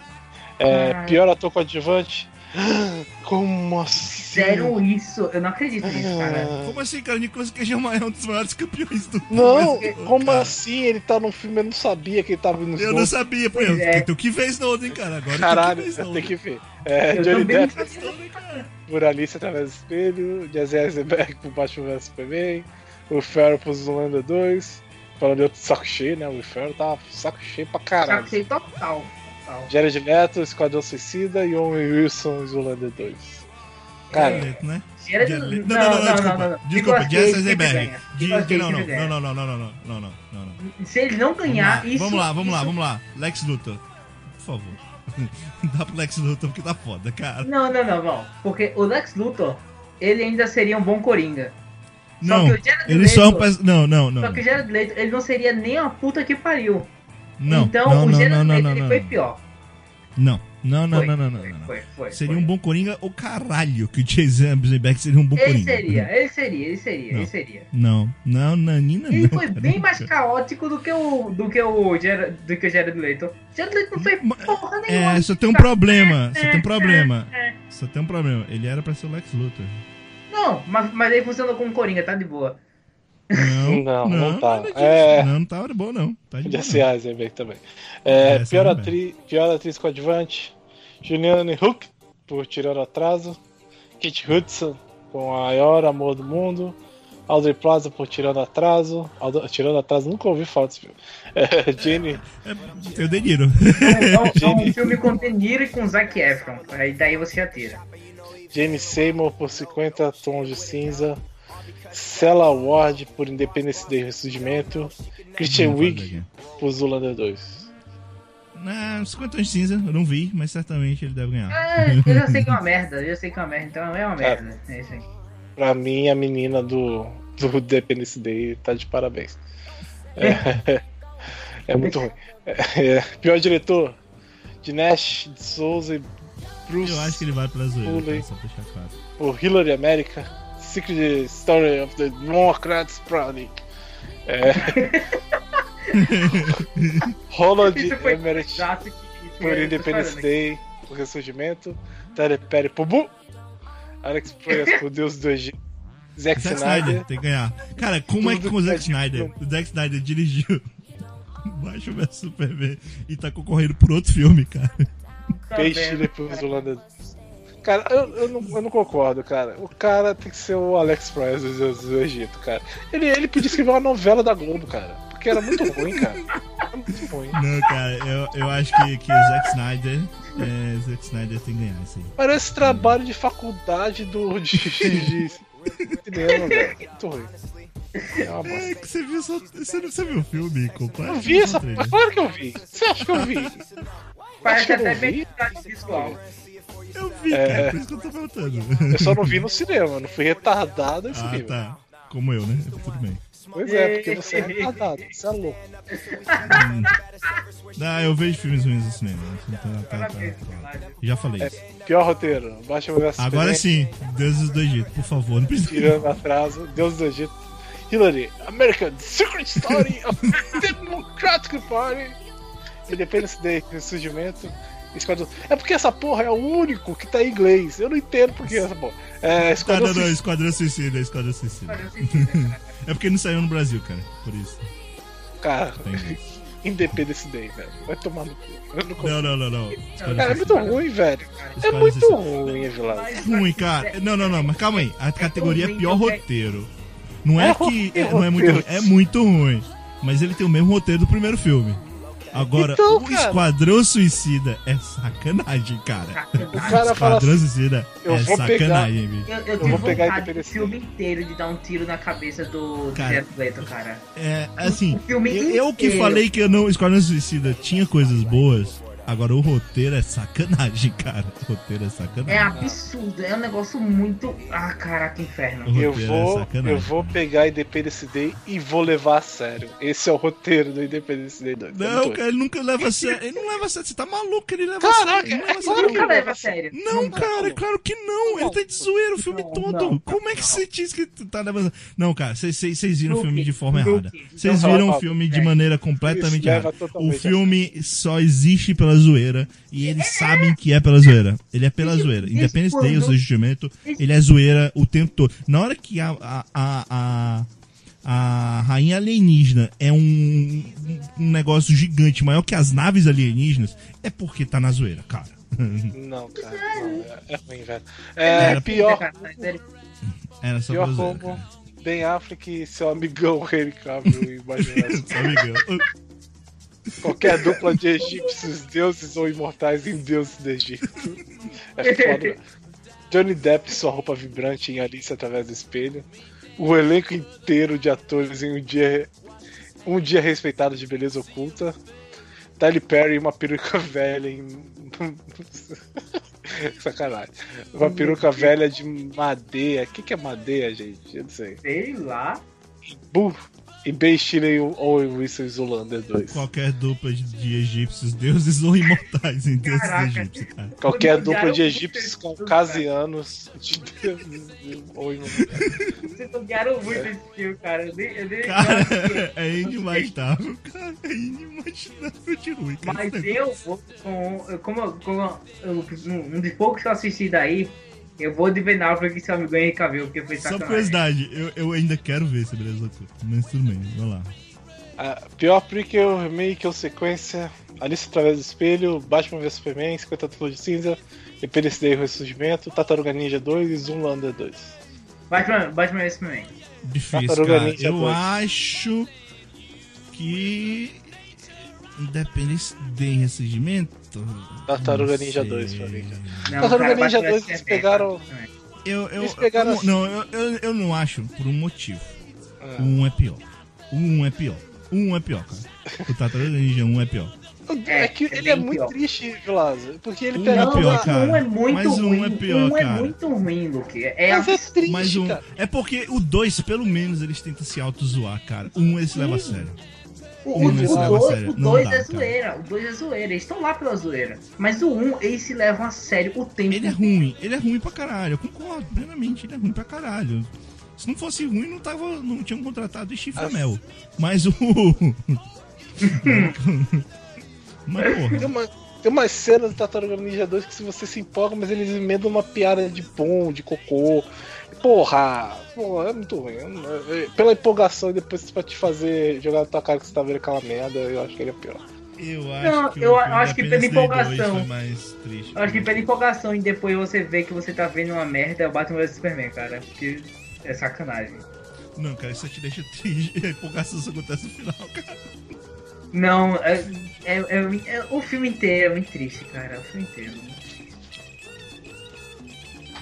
É, pior ator coadjuvante. Como assim? Fizeram isso? Eu não acredito nisso, cara. Como assim, cara? Nicolas Cage é um dos maiores campeões do Não, como cara. assim? Ele tá no filme, eu não sabia que ele tava no Eu não sabia, pô. Eu é. tenho que ver Snowden, cara. Agora Caralho, tenho que ver. É, eu Johnny Depp por Alice através do espelho, Jesse Eisenberg por Batman vs Superman, o Ferro por Zulander 2, falando de outro saco cheio, né? O Ferro tá saco cheio pra caralho. Saco cheio total. Jared Leto, Esquadrão Suicida e Owen Wilson, Zoolander 2. Cara, é, né? Jared... Não, não, não, não, desculpa. Desculpa, Jesse Eisenberg. Não, não, não, não, não, não, não, não, não, não. Se ele não ganhar, isso... Vamos lá, vamos lá, vamos lá. Lex Luthor, por favor. Dá pro Lex Luthor porque tá foda, cara. Não, não, não, não. Porque o Lex Luthor, ele ainda seria um bom Coringa. Não, ele Leto, só... Não, não, não. Só que o Jared Leto, ele não seria nem a puta que pariu. Não, então não, o Gerard não, não, não, foi pior. Não. Não, não, foi, não, não, não, não. Foi, foi, seria um bom Coringa o caralho que o Jason Eisenberg seria um bom ele Coringa. Seria, ele seria, ele seria, não, ele seria. Não, não, Nanina ele não. Ele foi bem mais caótico do que o do que o Gerard, do que o Jared Leto. Jared Leto não foi porra nenhuma. É, só tem um problema, só tem um problema. Só tem um problema. Ele era pra ser o Lex Luthor. Não, mas, mas ele funcionou como Coringa, tá de boa. Não, não, não, não tá. É... Não, não tá bom, não. Tá de Jesse Eisenberg também. É, é pior, atri... pior atriz coadjuvante, Julianne Hook, por Tirar Atraso, Kate Hudson, com a maior amor do mundo, Audrey Plaza por Tirando Atraso, Ald... Tirando Atraso, nunca ouvi falar desse filme. É, Jenny... É, eu Deniro. É, é, um filme com Deniro e com Zac Efron, aí daí você já tira. Jane Seymour por 50 Tons de Cinza, Cella Award por Independence Day Ressurgimento, Christian Wiig por Zulander 2. Não, 50 tons de cinza, eu não vi, mas certamente ele deve ganhar. É, eu já sei que é uma merda, eu já sei que é uma merda, então é uma merda. É, é isso aí. Pra mim, a menina do, do Independence Day tá de parabéns. É, é muito ruim. É, pior diretor: de Nash, de Souza e Bruce. Eu acho que ele vai pra zoeira, tá? só deixar claro. O Hillary America. Secret Story of the Democrats Party. É. Roland Emmerich por Independence Day, o Ressurgimento. Terry Perry por Bu. Alex Proyas por Deus do Egito. Zack, Zack Snyder. Snyder. Tem que ganhar. Cara, como Tudo é que o Zack Snyder, o Zack Snyder dirigiu Baixo vs Superman e tá concorrendo por outro filme, cara? Peixe depois do Landa Cara, eu, eu, não, eu não concordo, cara. O cara tem que ser o Alex Price do, do Egito, cara. Ele, ele podia escrever uma novela da Globo, cara. Porque era muito ruim, cara. Era muito ruim. Não, cara, eu, eu acho que, que o Zack Snyder. É, Zack Snyder tem que ganhar aí. Parece trabalho de faculdade do. de, de cinema, velho. Muito ruim. É, é que você viu só. Você não você viu o filme completo? Eu vi essa. Claro que eu vi. Você acha que eu vi? Parece até bem visual. Eu vi, é... cara, por isso que eu tô faltando. Eu só não vi no cinema, não fui retardado esse ah, nível. tá. Como eu, né? Tudo bem. Pois é, porque você é retardado, você é louco. Hum. Ah, eu vejo filmes ruins no cinema. Então, tá, tá, tá, Já falei é, Pior roteiro, baixa o Agora sim, Deuses do Egito, por favor, não precisa. Tirando atraso, Deus do Egito. Hillary, American Secret Story of Democratic Party. Independence Day, ressurgimento. Esquadrão. É porque essa porra é o único que tá em inglês. Eu não entendo porque essa porra. É, Esquadrão, ah, não, não, Esquadrão Suicida, Esquadrão Suicida. é porque não saiu no Brasil, cara. Por isso. Cara, Independence Day, velho. Vai tomar no cu. Não, não, não, não. Cara, é muito ruim, velho. É muito ruim, Vilar. Ruim, cara. Não, não, não, mas calma aí. A categoria é pior roteiro. Não é, é que não é muito ruim, é muito ruim. Mas ele tem o mesmo roteiro do primeiro filme. Agora, então, o cara, Esquadrão Suicida é sacanagem, cara. O cara Esquadrão assim, Suicida é sacanagem, bicho. Eu, eu, eu vou pegar o filme inteiro de dar um tiro na cabeça do, cara, do Leto, cara. É, assim, o filme eu, eu que falei que eu não, Esquadrão Suicida tinha coisas boas, Agora o roteiro é sacanagem, cara. O roteiro é sacanagem. É absurdo, é um negócio muito. Ah, caraca, inferno. Eu é vou, é eu vou pegar Independence Day e vou levar a sério. Esse é o roteiro do Independence Day 2. Não, cara, ele nunca leva a sério. Ele não leva a sério. Você tá maluco, ele leva Caraca, a sério. Caraca, é claro que leva a sério. Não, cara, é claro que não. Ele tá de zoeira o filme todo. Como é que você diz que tá levando. Não, cara, vocês viram o filme de forma errada. Vocês viram o filme de maneira completamente errada. O filme só existe pela zoeira e eles sabem que é pela zoeira. Ele é pela zoeira. Independente Day, o seu justimento, ele é zoeira o tempo todo. Na hora que a, a, a, a a rainha alienígena é um, um negócio gigante, maior que as naves alienígenas, é porque tá na zoeira, cara. Não, cara, não, é, é ruim, velho. É, é pior. Era só pior como Ben Affleck e seu amigão Henry Cavill, imagina. seu amigão. Qualquer dupla de egípcios, deuses ou imortais em deuses do Egito. É foda. Johnny Depp sua roupa vibrante em Alice através do espelho. O elenco inteiro de atores em um dia um dia respeitado de beleza oculta. Tyler Perry uma peruca velha em. Sacanagem. Uma peruca velha de madeira. O que, que é madeira, gente? Eu não sei. Sei lá. Bu e Ben Stiller ou Wilson Zulander 2. Qualquer dupla de, egípcios, deuses ou imortais em deuses egípcios, cara. Qualquer dupla de egípcios caucasianos de deuses ou imortais. Vocês tocaram muito esse filme, cara. Eu nem, eu nem cara, é inimaginável, cara. É inimaginável de ruim. Cara. Mas eu, com, como, como um dos poucos que eu assisti daí, eu vou de Ben Affleck e seu amigo Henry Cavill, porque foi sacanagem. Só curiosidade, eu, eu ainda quero ver esse Beleza Oculta, mas tudo bem, vamos lá. A pior prequel, remake ou sequência, Alice através do espelho, Batman vs Superman, 50 Tons de Cinza, Day Ressurgimento, Tartaruga Ninja 2 e Zoolander 2. Batman, Batman vs Superman. Difícil, Tartaruga cara. Ninja eu 2. acho que Independence Day Ressurgimento Tartaruga Ninja 2 pra mim. Tartaruga Ninja 2 eles pegaram. Eu, eu, eles pegaram eu, assim. Não, eu, eu, eu não acho por um motivo. O 1 é pior. O 1 é pior. O 1 é pior, cara. O Tartaruga Ninja 1 é pior. É, é que é ele é muito pior. triste, Vilazo. Porque ele um pega. É pior, cara. Um é muito mas um ruim. é pior, um cara. é muito ruim, Luke. É mas é triste. Mas um, é porque o 2, pelo menos, eles tentam se auto-zoar, cara. Um eles levam a sério. O 2 é zoeira, o 2 é zoeira, eles estão lá pela zoeira. Mas o 1, um, eles se levam a sério o tempo. Ele é ruim, ele é ruim pra caralho, eu concordo plenamente, ele é ruim pra caralho. Se não fosse ruim, não, tava, não tinham contratado o Chiframel. Mas o. mas porra. Tem, uma, tem umas cenas do Tartaruga Ninja 2 que se você se empolga, mas eles emendam uma piada de pão, de cocô. Porra! Porra, é muito ruim. Pela empolgação e depois pra te fazer jogar na tua cara que você tá vendo aquela merda, eu acho que ele é pior. Eu acho não, que, eu acho que pela empolgação. Mais triste, eu acho que pela empolgação e depois você vê que você tá vendo uma merda, eu bato no Superman, cara. Porque é sacanagem. Não, cara, isso te deixa triste. A empolgação só acontece no final, cara. Não, é, é, é, é, o filme inteiro é muito triste, cara. O filme inteiro.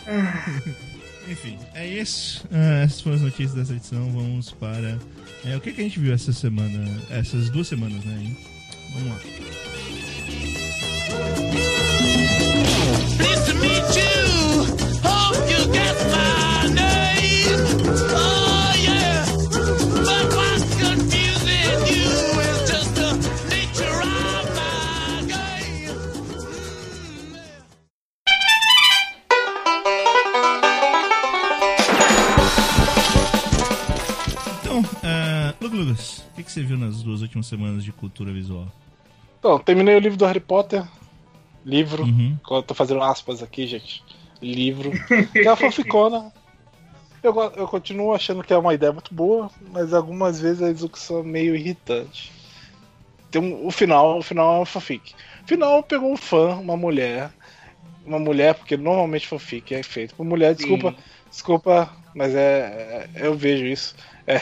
Ah. Enfim, é isso. Ah, essas foram as notícias dessa edição. Vamos para. É, o que, que a gente viu essa semana? Essas duas semanas, né? Hein? Vamos lá. Nice to meet you. Hope you get my Lucas, o que, que você viu nas duas últimas semanas de cultura visual? Então, terminei o livro do Harry Potter. Livro. Uhum. Eu tô fazendo aspas aqui, gente. Livro. Que é a fanficona. Eu, eu continuo achando que é uma ideia muito boa, mas algumas vezes a execução é meio irritante. Tem um, o final, o final é uma fanfic. O final pegou um fã, uma mulher. Uma mulher, porque normalmente fanfic é feito por mulher, desculpa, Sim. desculpa, mas é, é, eu vejo isso. É,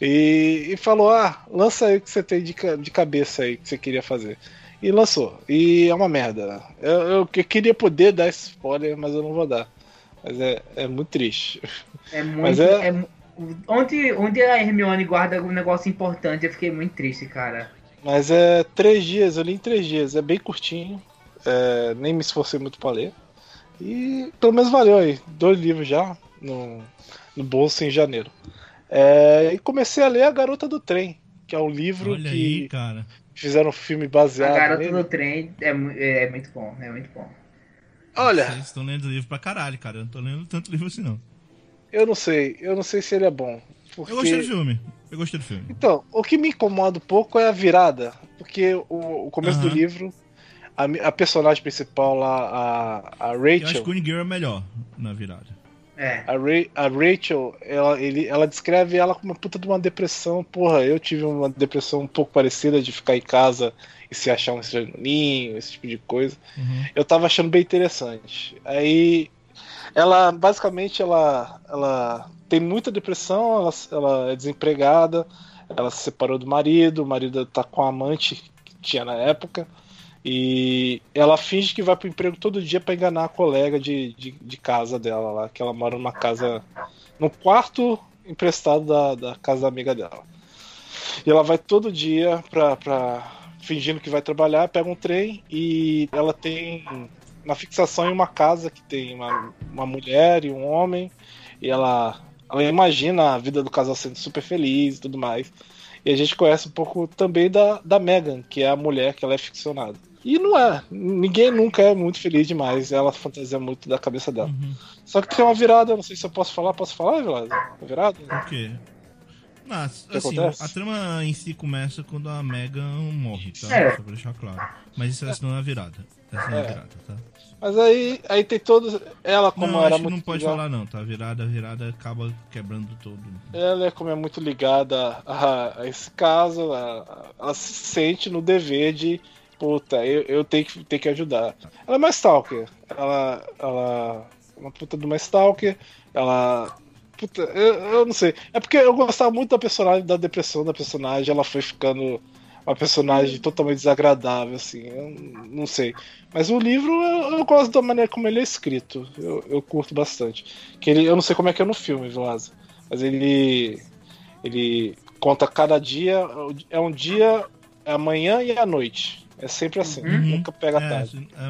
e, e, falou: ah, lança aí o que você tem de, de cabeça aí que você queria fazer. E lançou. E é uma merda. Eu, eu, eu, queria poder dar esse spoiler, mas eu não vou dar. Mas é, é muito triste. É muito. Mas é... é... Onde, onde a Hermione guarda um negócio importante, eu fiquei muito triste, cara. Mas é três dias, eu li em três dias, é bem curtinho. É, nem me esforcei muito para ler. E pelo menos valeu aí. Dois livros já no, no bolso em janeiro. É, e comecei a ler A Garota do Trem, que é um livro Olha que aí, cara. fizeram um filme baseado. A Garota nele. do Trem é, é muito bom, é muito bom. Olha. Vocês estão lendo livro pra caralho, cara. Eu não tô lendo tanto livro assim, não. Eu não sei, eu não sei se ele é bom. Porque... Eu gostei do filme. Eu gostei do filme. Então, o que me incomoda um pouco é a virada. Porque o, o começo do livro, a, a, personagem principal lá, a, a Rachel. Eu acho que o Girl é melhor na virada. É. A, Ra a Rachel, ela, ele, ela descreve ela como uma puta de uma depressão. Porra, eu tive uma depressão um pouco parecida de ficar em casa e se achar um estranho ninho, esse tipo de coisa. Uhum. Eu tava achando bem interessante. Aí ela basicamente ela, ela tem muita depressão, ela, ela é desempregada, ela se separou do marido, o marido tá com a amante que tinha na época. E ela finge que vai pro emprego todo dia para enganar a colega de, de, de, casa dela lá, que ela mora numa casa. no quarto emprestado da, da casa da amiga dela. E ela vai todo dia pra, pra. fingindo que vai trabalhar, pega um trem e ela tem uma fixação em uma casa que tem uma, uma mulher e um homem, e ela, ela imagina a vida do casal sendo super feliz e tudo mais. E a gente conhece um pouco também da, da Megan, que é a mulher que ela é ficcionada. E não é. Ninguém nunca é muito feliz demais. Ela fantasia muito da cabeça dela. Uhum. Só que tem uma virada, não sei se eu posso falar. Posso falar, Vilado? Virada? O quê? Mas, assim, a trama em si começa quando a Megan morre, tá? É. Só pra deixar claro. Mas isso essa não é a virada. Essa não é a é. virada, tá? Mas aí, aí tem todos. Ela, como não, era muito. Não pode ligada, falar, não, tá? Virada, virada acaba quebrando todo. Ela, é como é muito ligada a, a esse caso, ela, ela se sente no dever de puta, eu, eu tenho, que, tenho que ajudar. Ela é uma stalker. Ela, ela é uma puta de uma stalker. Ela. Puta, eu, eu não sei. É porque eu gostava muito da personagem, da depressão da personagem. Ela foi ficando uma personagem totalmente desagradável, assim. Eu não sei. Mas o livro eu, eu, gosto da maneira como ele é escrito. Eu, eu curto bastante. Que ele, eu não sei como é que é no filme, Vilaza. Mas ele. Ele conta cada dia. É um dia, é amanhã e a noite. É sempre assim, uhum. nunca pega é, tarde. É,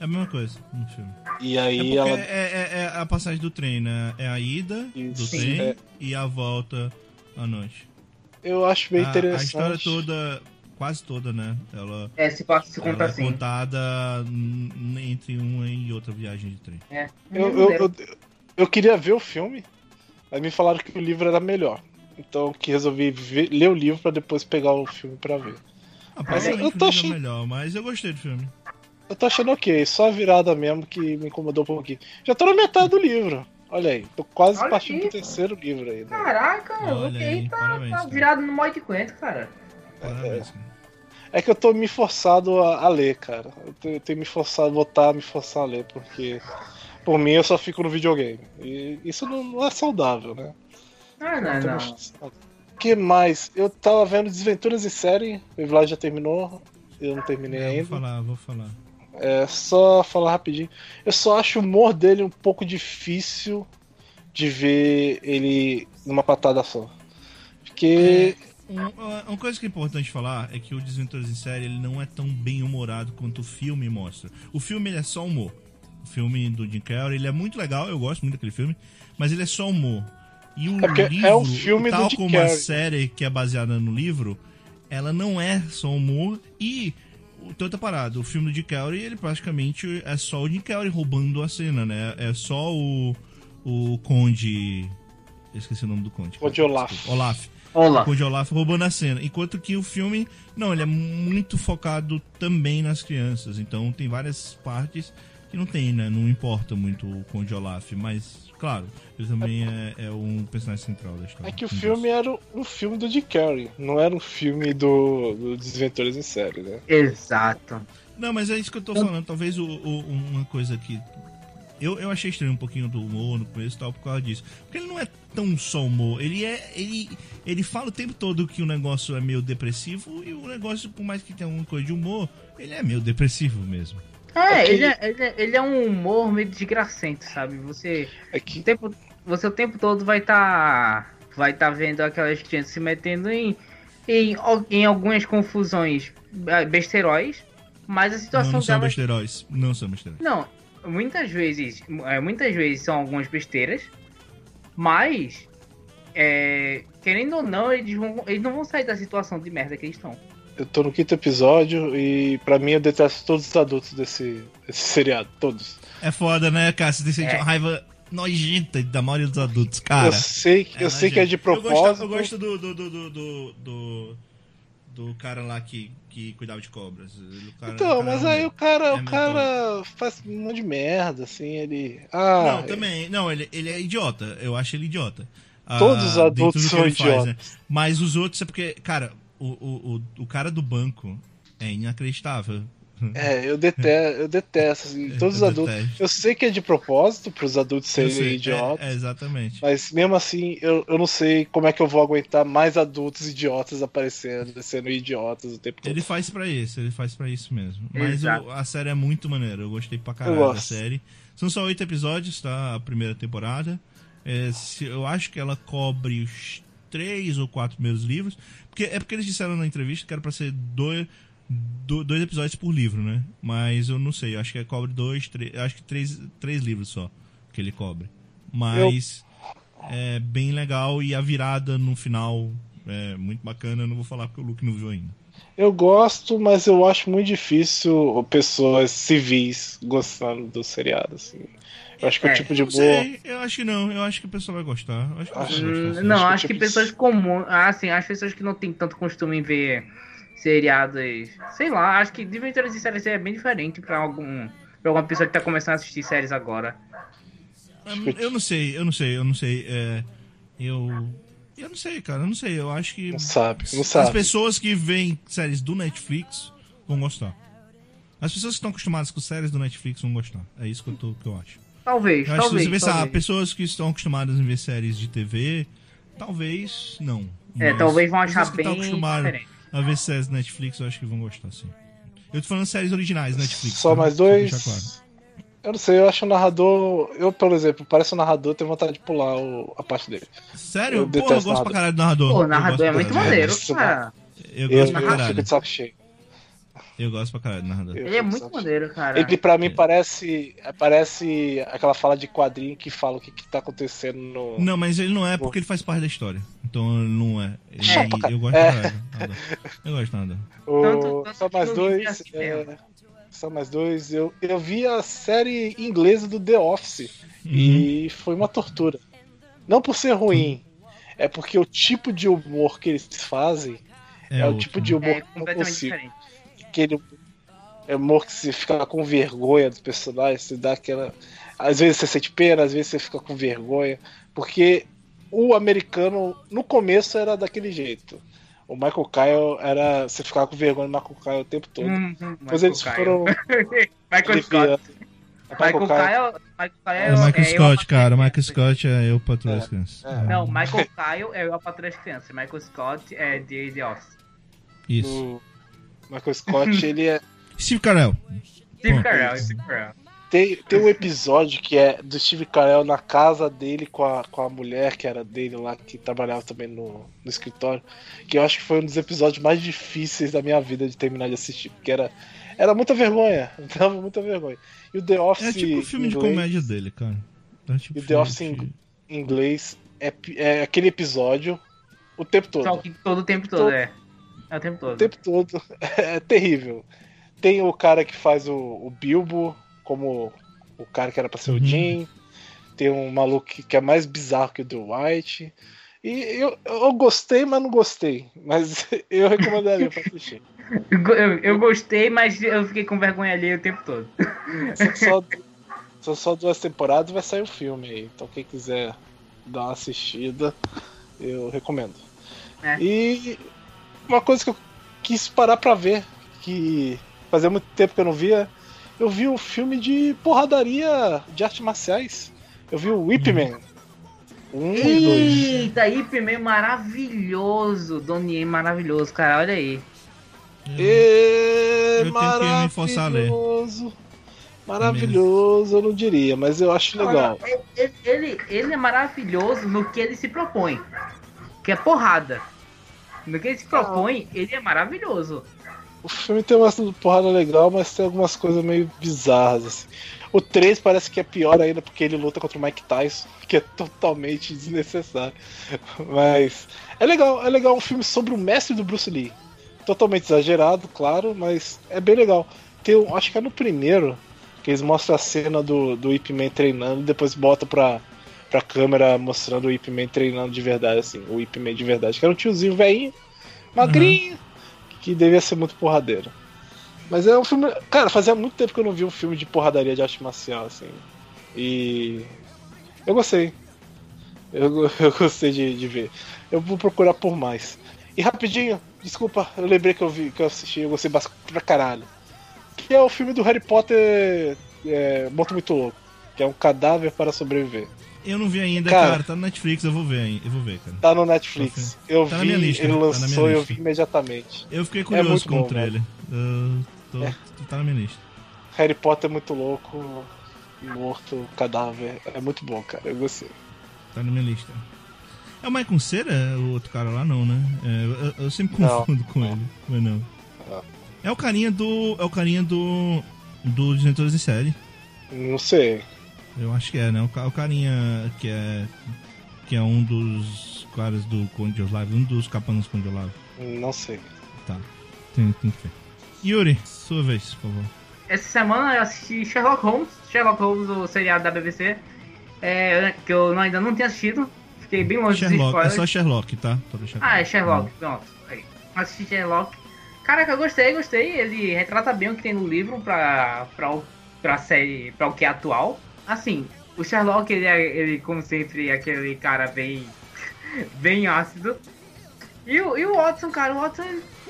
é, a mesma coisa no filme. E aí é ela. É, é, é, a passagem do trem, né? É a ida Isso. do trem é. e a volta à noite. Eu acho bem a, interessante. A história toda, quase toda, né? Ela, é, se, passa, se conta ela assim. é contada entre uma e outra viagem de trem. É. Eu, eu, eu, eu, queria ver o filme, mas me falaram que o livro era melhor. Então que resolvi ver, ler o livro para depois pegar o filme para ver. Ah, mas eu tô achando... melhor, mas eu gostei do filme. Eu tô achando ok, só a virada mesmo que me incomodou um pouquinho. Já tô na metade do livro. Olha aí, tô quase Olha partindo pro terceiro livro aí. Né? Caraca, Olha aí, tá, parabéns, tá virado no modo de coentro, cara. Parabéns, é, é, que eu tô me forçado a, a ler, cara. Eu tenho, eu tenho, me forçado, botar, me forçar a ler, porque por mim eu só fico no videogame. E isso não, não é saudável, né? Ah, não, não que mais? Eu tava vendo Desventuras em Série, o Vlad já terminou, eu não terminei é, ainda. Vou falar, vou falar. É, só falar rapidinho. Eu só acho o humor dele um pouco difícil de ver ele numa patada só. Porque. É, uma, uma coisa que é importante falar é que o Desventuras em Série ele não é tão bem humorado quanto o filme mostra. O filme ele é só humor. O filme do Jim Carrey ele é muito legal, eu gosto muito daquele filme, mas ele é só humor. E o é livro, é um filme tal como a série que é baseada no livro, ela não é só humor e outra parada, o filme do Dick Carey, ele praticamente é só o Dick Carey roubando a cena, né? É só o o Conde eu esqueci o nome do Conde. Conde Olaf. Olaf. Olaf. Conde Olaf roubando a cena. Enquanto que o filme, não, ele é muito focado também nas crianças. Então tem várias partes que não tem, né? Não importa muito o Conde Olaf, mas Claro, ele também é, é um personagem central da história. É que o filme era um filme do Dick Carrey, não era um filme do, do Desventuras em Série, né? Exato. Não, mas é isso que eu tô falando. Talvez o, o, uma coisa que. Eu, eu achei estranho um pouquinho do humor no começo e tal por causa disso. Porque ele não é tão só humor. Ele é. Ele, ele fala o tempo todo que o negócio é meio depressivo e o negócio, por mais que tenha alguma coisa de humor, ele é meio depressivo mesmo. É, é ele, é, ele, é, ele, é, um humor meio desgracento, sabe? Você. É que... o, tempo, você o tempo todo vai estar. Tá, vai tá vendo aquelas crianças se metendo em, em, em algumas confusões é, besteróis, mas a situação não, não são besteróis. Não são besteróis. Não, muitas vezes, muitas vezes são algumas besteiras, mas é, querendo ou não, eles, vão, eles não vão sair da situação de merda que eles estão. Eu tô no quinto episódio e para mim eu detesto todos os adultos desse, desse seriado, todos. É foda, né, cara? Você sente é. uma raiva nojenta da maioria dos adultos, cara. Eu sei, é eu sei que é de propósito. Eu gosto, eu gosto do, do, do, do, do, do, cara lá que, que cuidava de cobras. Cara, então, mas aí o cara, é o cara faz um monte de merda, assim, ele. Ah, não, também. Não, ele, ele é idiota. Eu acho ele idiota. Todos os ah, adultos são idiotas. Faz, né? Mas os outros é porque, cara, o, o, o, o cara do banco é inacreditável. É, eu detesto, eu detesto assim, todos os adultos. Eu sei que é de propósito para os adultos serem idiotas. É, é, exatamente. Mas mesmo assim, eu, eu não sei como é que eu vou aguentar mais adultos idiotas aparecendo, sendo idiotas o tempo todo. Ele faz para isso, ele faz para isso mesmo. Mas o, a série é muito maneira, eu gostei pra caralho da série. São só oito episódios, tá? A primeira temporada. É, se, eu acho que ela cobre os três ou quatro primeiros livros. Porque, é porque eles disseram na entrevista que era pra ser dois do, dois episódios por livro, né? Mas eu não sei, eu acho que cobre dois, três, acho que três, três livros só que ele cobre. Mas eu... é bem legal e a virada no final é muito bacana. Eu não vou falar porque o Luke não viu ainda. Eu gosto, mas eu acho muito difícil pessoas civis gostando do seriado, assim. Eu acho que é, o tipo de boa. Sei, eu acho que não, eu acho que a pessoa vai gostar. acho que acho, gostar, não, acho, acho que, que pessoas comuns. Ah, sim, as pessoas que não tem tanto costume em ver seriados. Sei lá, acho que devem ter de séries é bem diferente para algum. Pra alguma pessoa que tá começando a assistir séries agora. Eu não sei, eu não sei, eu não sei. É, eu. Eu não sei, cara, eu não sei. Eu acho que. Não sabe, não sabe. As pessoas que veem séries do Netflix vão gostar. As pessoas que estão acostumadas com séries do Netflix vão gostar. É isso que eu, tô, que eu acho. Talvez, eu acho talvez. Que se você pensar, pessoas que estão acostumadas a ver séries de TV, talvez não. É, talvez vão achar bem diferente a ver séries Netflix, eu acho que vão gostar, sim. Eu tô falando séries originais Netflix. Só tá? mais dois. Claro. Eu não sei, eu acho o narrador. Eu, por exemplo, parece o narrador, tenho vontade de pular o, a parte dele. Sério? Eu Pô, eu gosto pra caralho do narrador. Pô, o narrador é muito maneiro, cara. Eu gosto eu, pra caralho. Fico de saco cheio. Eu gosto pra caralho do narrador. Ele é muito maneiro, cara. Ele pra mim é. parece. Parece aquela fala de quadrinho que fala o que, que tá acontecendo no. Não, mas ele não é porque ele faz parte da história. Então ele não é. Ele, é. Eu gosto é. caralho. Eu gosto narrador. O... Só mais dois. É... Só mais dois. Eu, eu vi a série inglesa do The Office. Uhum. E foi uma tortura. Não por ser ruim. É porque o tipo de humor que eles fazem é, é o tipo de humor é que eu não consigo. Diferente aquele humor que você fica com vergonha dos personagens, você dá aquela. Às vezes você sente pena, às vezes você fica com vergonha, porque o americano no começo era daquele jeito. O Michael Kyle era. Você ficava com vergonha do Michael Kyle o tempo todo. Hum, hum, Depois eles Kyle. foram. Michael Scott. Michael, Michael Kyle. Michael Kyle é, Michael é Scott, cara. Michael Scott é eu patrulho é, as crianças. É. Não, Michael Kyle é eu a patrulho as crianças. Michael Scott é The Office. Isso. Michael Scott, ele é. Steve Carell. Steve Carell, Steve Carell. Tem, tem um episódio que é do Steve Carell na casa dele com a, com a mulher que era dele lá, que trabalhava também no, no escritório. Que eu acho que foi um dos episódios mais difíceis da minha vida de terminar de assistir. Porque era, era muita vergonha. Dava muita vergonha. E o The Office. É tipo o filme inglês, de comédia dele, cara. É tipo e o The Office em inglês é, é aquele episódio o tempo todo. Só que todo o tempo todo, todo é. É o tempo todo. O tempo todo. É terrível. Tem o cara que faz o, o Bilbo, como o cara que era pra ser uhum. o Jim. Tem um maluco que é mais bizarro que o do White. E eu, eu gostei, mas não gostei. Mas eu recomendaria pra assistir. Eu, eu gostei, mas eu fiquei com vergonha ali o tempo todo. São só, são só duas temporadas vai sair o filme aí. Então quem quiser dar uma assistida, eu recomendo. É. E uma coisa que eu quis parar pra ver, que fazia muito tempo que eu não via. Eu vi um filme de porradaria de artes marciais. Eu vi o Whip Man. Um Eita, Whip Man maravilhoso. Donnie maravilhoso, cara. Olha aí. É, eu maravilhoso. Maravilhoso, eu não diria, mas eu acho legal. Ele, ele, ele é maravilhoso no que ele se propõe, que é porrada. No que ele se propõe, ah. ele é maravilhoso. O filme tem uma porrada legal, mas tem algumas coisas meio bizarras, assim. O 3 parece que é pior ainda porque ele luta contra o Mike Tyson, que é totalmente desnecessário. Mas é legal, é legal um filme sobre o mestre do Bruce Lee. Totalmente exagerado, claro, mas é bem legal. Tem, acho que é no primeiro que eles mostram a cena do, do Ip Man treinando e depois bota pra, pra câmera mostrando o Ip Man treinando de verdade, assim, o Ip Man de verdade, que era um tiozinho velhinho, magrinho, uhum. que devia ser muito porradeiro. Mas é um filme. Cara, fazia muito tempo que eu não vi um filme de porradaria de arte marcial, assim. E. Eu gostei. Eu, eu gostei de, de ver. Eu vou procurar por mais. E rapidinho, desculpa, eu lembrei que eu vi, que eu assisti, eu gostei bastante pra caralho. Que é o filme do Harry Potter é, Morto Muito Louco. Que é um cadáver para sobreviver. Eu não vi ainda, cara, cara, tá no Netflix, eu vou ver, eu vou ver, cara. Tá no Netflix. Eu tá vi, lista, ele lançou, tá eu vi imediatamente. Eu fiquei curioso é com bom, o trailer. Uh, tô, é. Tá na minha lista. Harry Potter é muito louco, morto, cadáver. É muito bom, cara. Eu gostei. Tá na minha lista. É o Michael Cera, o outro cara lá, não, né? É, eu, eu, sempre confundo não, com não. ele, mas não. não. É o carinha do. É o carinha do. Do Diretores de Série. Não sei. Eu acho que é, né? O, o carinha que é. Que é um dos caras do Conde Live, um dos capanos Conde Live. Não sei. Tá. Tem, tem que ver. Yuri, sua vez, por favor. Essa semana eu assisti Sherlock Holmes, Sherlock Holmes, o seriado da BBC, é, que eu ainda não tinha assistido. Fiquei bem longe Sherlock, dos spoilers. É só Sherlock, tá? Ah, é Sherlock, pronto. Aí. Assisti Sherlock. Caraca, eu gostei, gostei. Ele retrata bem o que tem no livro pra, pra, pra série, pra o que é atual. Assim, o Sherlock, ele é, ele, como sempre, é aquele cara bem, bem ácido. E o, e o Watson, cara, o Watson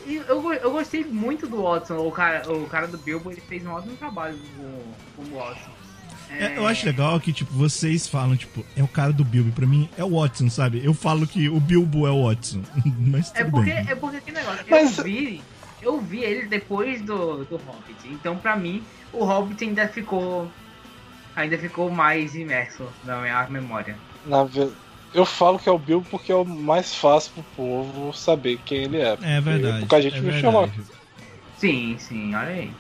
eu, eu gostei muito do Watson, o cara, o cara do Bilbo, ele fez um ótimo trabalho com, com o Watson. É... eu acho legal que, tipo, vocês falam, tipo, é o cara do Bilbo. Pra mim, é o Watson, sabe? Eu falo que o Bilbo é o Watson. Mas é porque, bem. É porque que negócio, Mas... eu vi, eu vi ele depois do, do Hobbit. Então, pra mim, o Hobbit ainda ficou. Ainda ficou mais imerso na minha memória. Na verdade eu falo que é o Bilbo porque é o mais fácil pro povo saber quem ele é. É verdade. Porque a gente é viu Sherlock. Sim, sim, olha aí.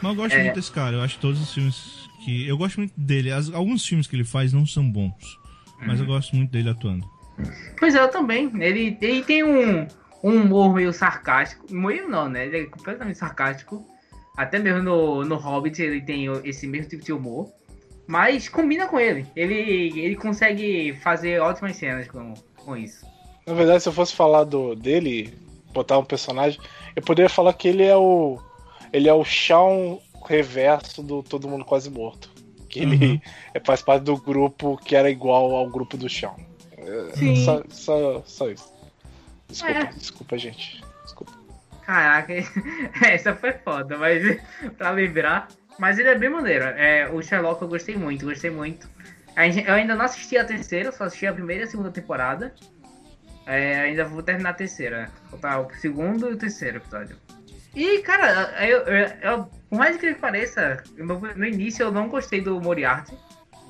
Mas eu gosto é... muito desse cara. Eu acho que todos os filmes que. Eu gosto muito dele. As, alguns filmes que ele faz não são bons. Mas eu uhum. gosto muito dele atuando. Pois é, eu também. Ele, ele tem um, um humor meio sarcástico. Meio não, né? Ele é completamente sarcástico. Até mesmo no, no Hobbit ele tem esse mesmo tipo de humor. Mas combina com ele. Ele, ele consegue fazer ótimas cenas com, com isso. Na verdade, se eu fosse falar do, dele, botar um personagem, eu poderia falar que ele é o. Ele é o chão reverso do Todo Mundo Quase Morto. Que ele uhum. é, faz parte do grupo que era igual ao grupo do chão. É, Sim. Só, só, só isso. Desculpa, é. desculpa, gente. Desculpa. Caraca, essa foi foda, mas pra lembrar. Mas ele é bem maneiro. É, o Sherlock eu gostei muito, gostei muito. Eu ainda não assisti a terceira, só assisti a primeira e a segunda temporada. É, ainda vou terminar a terceira? Botar o segundo e o terceiro episódio. E, cara, eu, eu, eu, por mais que ele pareça, no, no, início eu não gostei do Moriarty.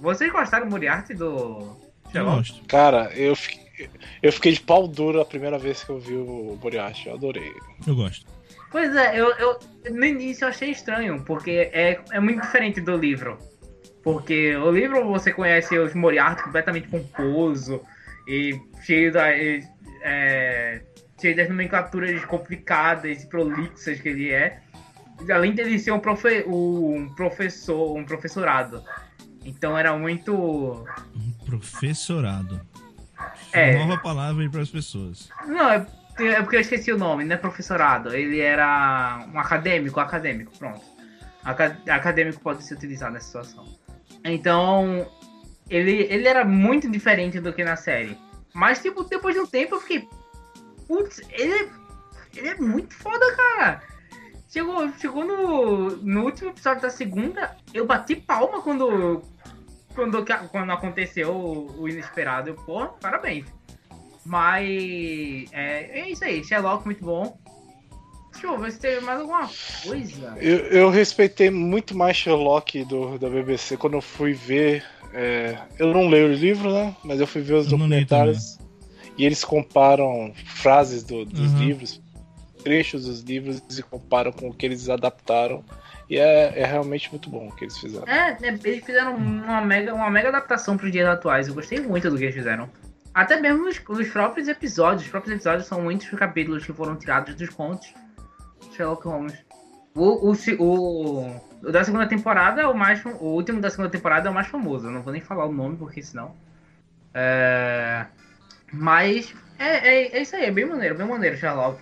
Vocês gostaram do Moriarty do Sherlock? Cara, eu fiquei, eu fiquei de pau duro a primeira vez que eu vi o Moriarty. Eu adorei. Eu gosto. Pois é, eu, eu no início eu achei estranho, porque é, é muito diferente do livro. Porque o livro você conhece os Moriarty completamente pomposo e cheio, da, é, cheio das nomenclaturas complicadas e prolixas que ele é. Além dele ser um, profe, um professor, um professorado. Então era muito. Um professorado. É. Nova palavra para as pessoas. Não, é é porque eu esqueci o nome, não é professorado. Ele era um acadêmico, acadêmico, pronto. acadêmico pode ser utilizado nessa situação. Então, ele, ele era muito diferente do que na série. Mas, tipo, depois de um tempo eu fiquei. Putz, ele, ele é muito foda, cara. Chegou, chegou no, no último episódio da segunda, eu bati palma quando, quando, quando aconteceu o, o inesperado. Eu, pô, parabéns. Mas é, é isso aí, Sherlock muito bom. Deixa eu ver se teve mais alguma coisa. Eu, eu respeitei muito mais Sherlock do, da BBC quando eu fui ver. É, eu não leio o livro, né? Mas eu fui ver os eu documentários. e eles comparam frases do, dos uhum. livros, trechos dos livros e comparam com o que eles adaptaram. E é, é realmente muito bom o que eles fizeram. É, é eles fizeram uma mega, uma mega adaptação para os dias atuais. Eu gostei muito do que eles fizeram. Até mesmo os, os próprios episódios. Os próprios episódios são muitos capítulos que foram tirados dos contos. Sherlock Holmes. O, o, o, o, da segunda temporada é o mais. O último da segunda temporada é o mais famoso. Eu não vou nem falar o nome, porque senão. É, mas é, é, é, isso aí, é bem maneiro, bem maneiro, Sherlock.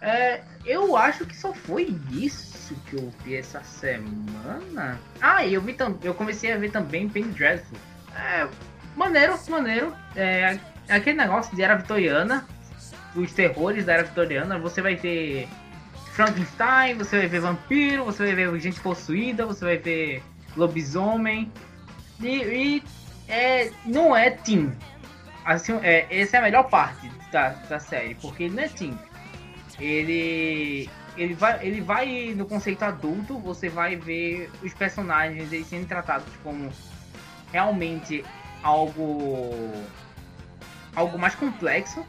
É, eu acho que só foi isso que eu vi essa semana. Ah, eu vi também. Eu comecei a ver também Penny Dreadful. É, maneiro, maneiro. É, aquele negócio de era vitoriana. Os terrores da era vitoriana. Você vai ver Frankenstein, você vai ver vampiro, você vai ver gente possuída, você vai ver lobisomem. E, e é, não é teen. Assim, é, essa é a melhor parte da, da série, porque ele não é teen. Ele, ele, vai, ele vai no conceito adulto, você vai ver os personagens eles sendo tratados como realmente algo algo mais complexo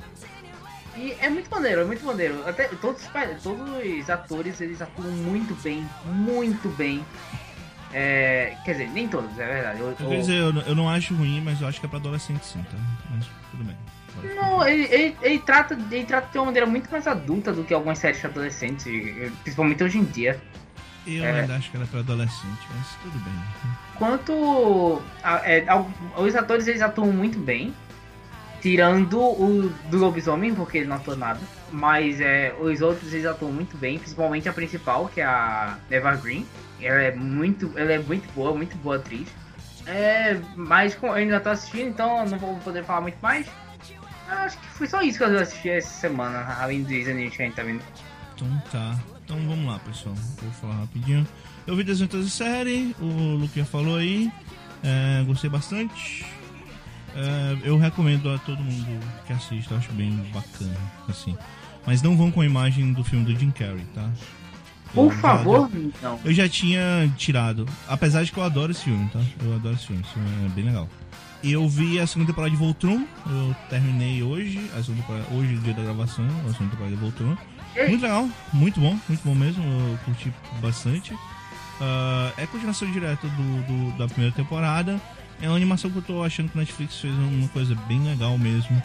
e é muito maneiro, é muito maneiro. Até todos, todos os atores eles atuam muito bem, muito bem. É, quer dizer, nem todos, é verdade. Eu, eu, dizer, eu, eu, não acho ruim, mas eu acho que é pra adolescente sim, tá? Mas tudo bem. Não, ele, ele, ele, trata, ele trata de uma maneira muito mais adulta do que algumas séries adolescentes, principalmente hoje em dia. Eu é. ainda acho que ela é pra adolescente, mas tudo bem. Quanto. A, é, os atores eles atuam muito bem. Tirando o do lobisomem, porque ele não atua nada. Mas é, os outros eles atuam muito bem, principalmente a principal, que é a Eva Green. Ela é muito, ela é muito boa, muito boa atriz. É, mas eu ainda tô assistindo, então não vou poder falar muito mais. Acho que foi só isso que eu assisti essa semana, além do animes que a gente tá vendo. Então tá. Então vamos lá, pessoal. Vou falar rapidinho. Eu vi Desentos de série, o Luquinha falou aí. É, gostei bastante. É, eu recomendo a todo mundo que assista, acho bem bacana, assim. Mas não vão com a imagem do filme do Jim Carrey, tá? Por eu favor, já, não. Eu já tinha tirado, apesar de que eu adoro esse filme, tá? Eu adoro esse filme, esse filme é bem legal. Eu vi a segunda temporada de Voltron, eu terminei hoje, a segunda hoje, dia da gravação, a segunda temporada de Voltron. Muito legal, muito bom, muito bom mesmo, eu curti bastante. Uh, é continuação direta do, do, da primeira temporada. É uma animação que eu tô achando que a Netflix fez uma coisa bem legal mesmo.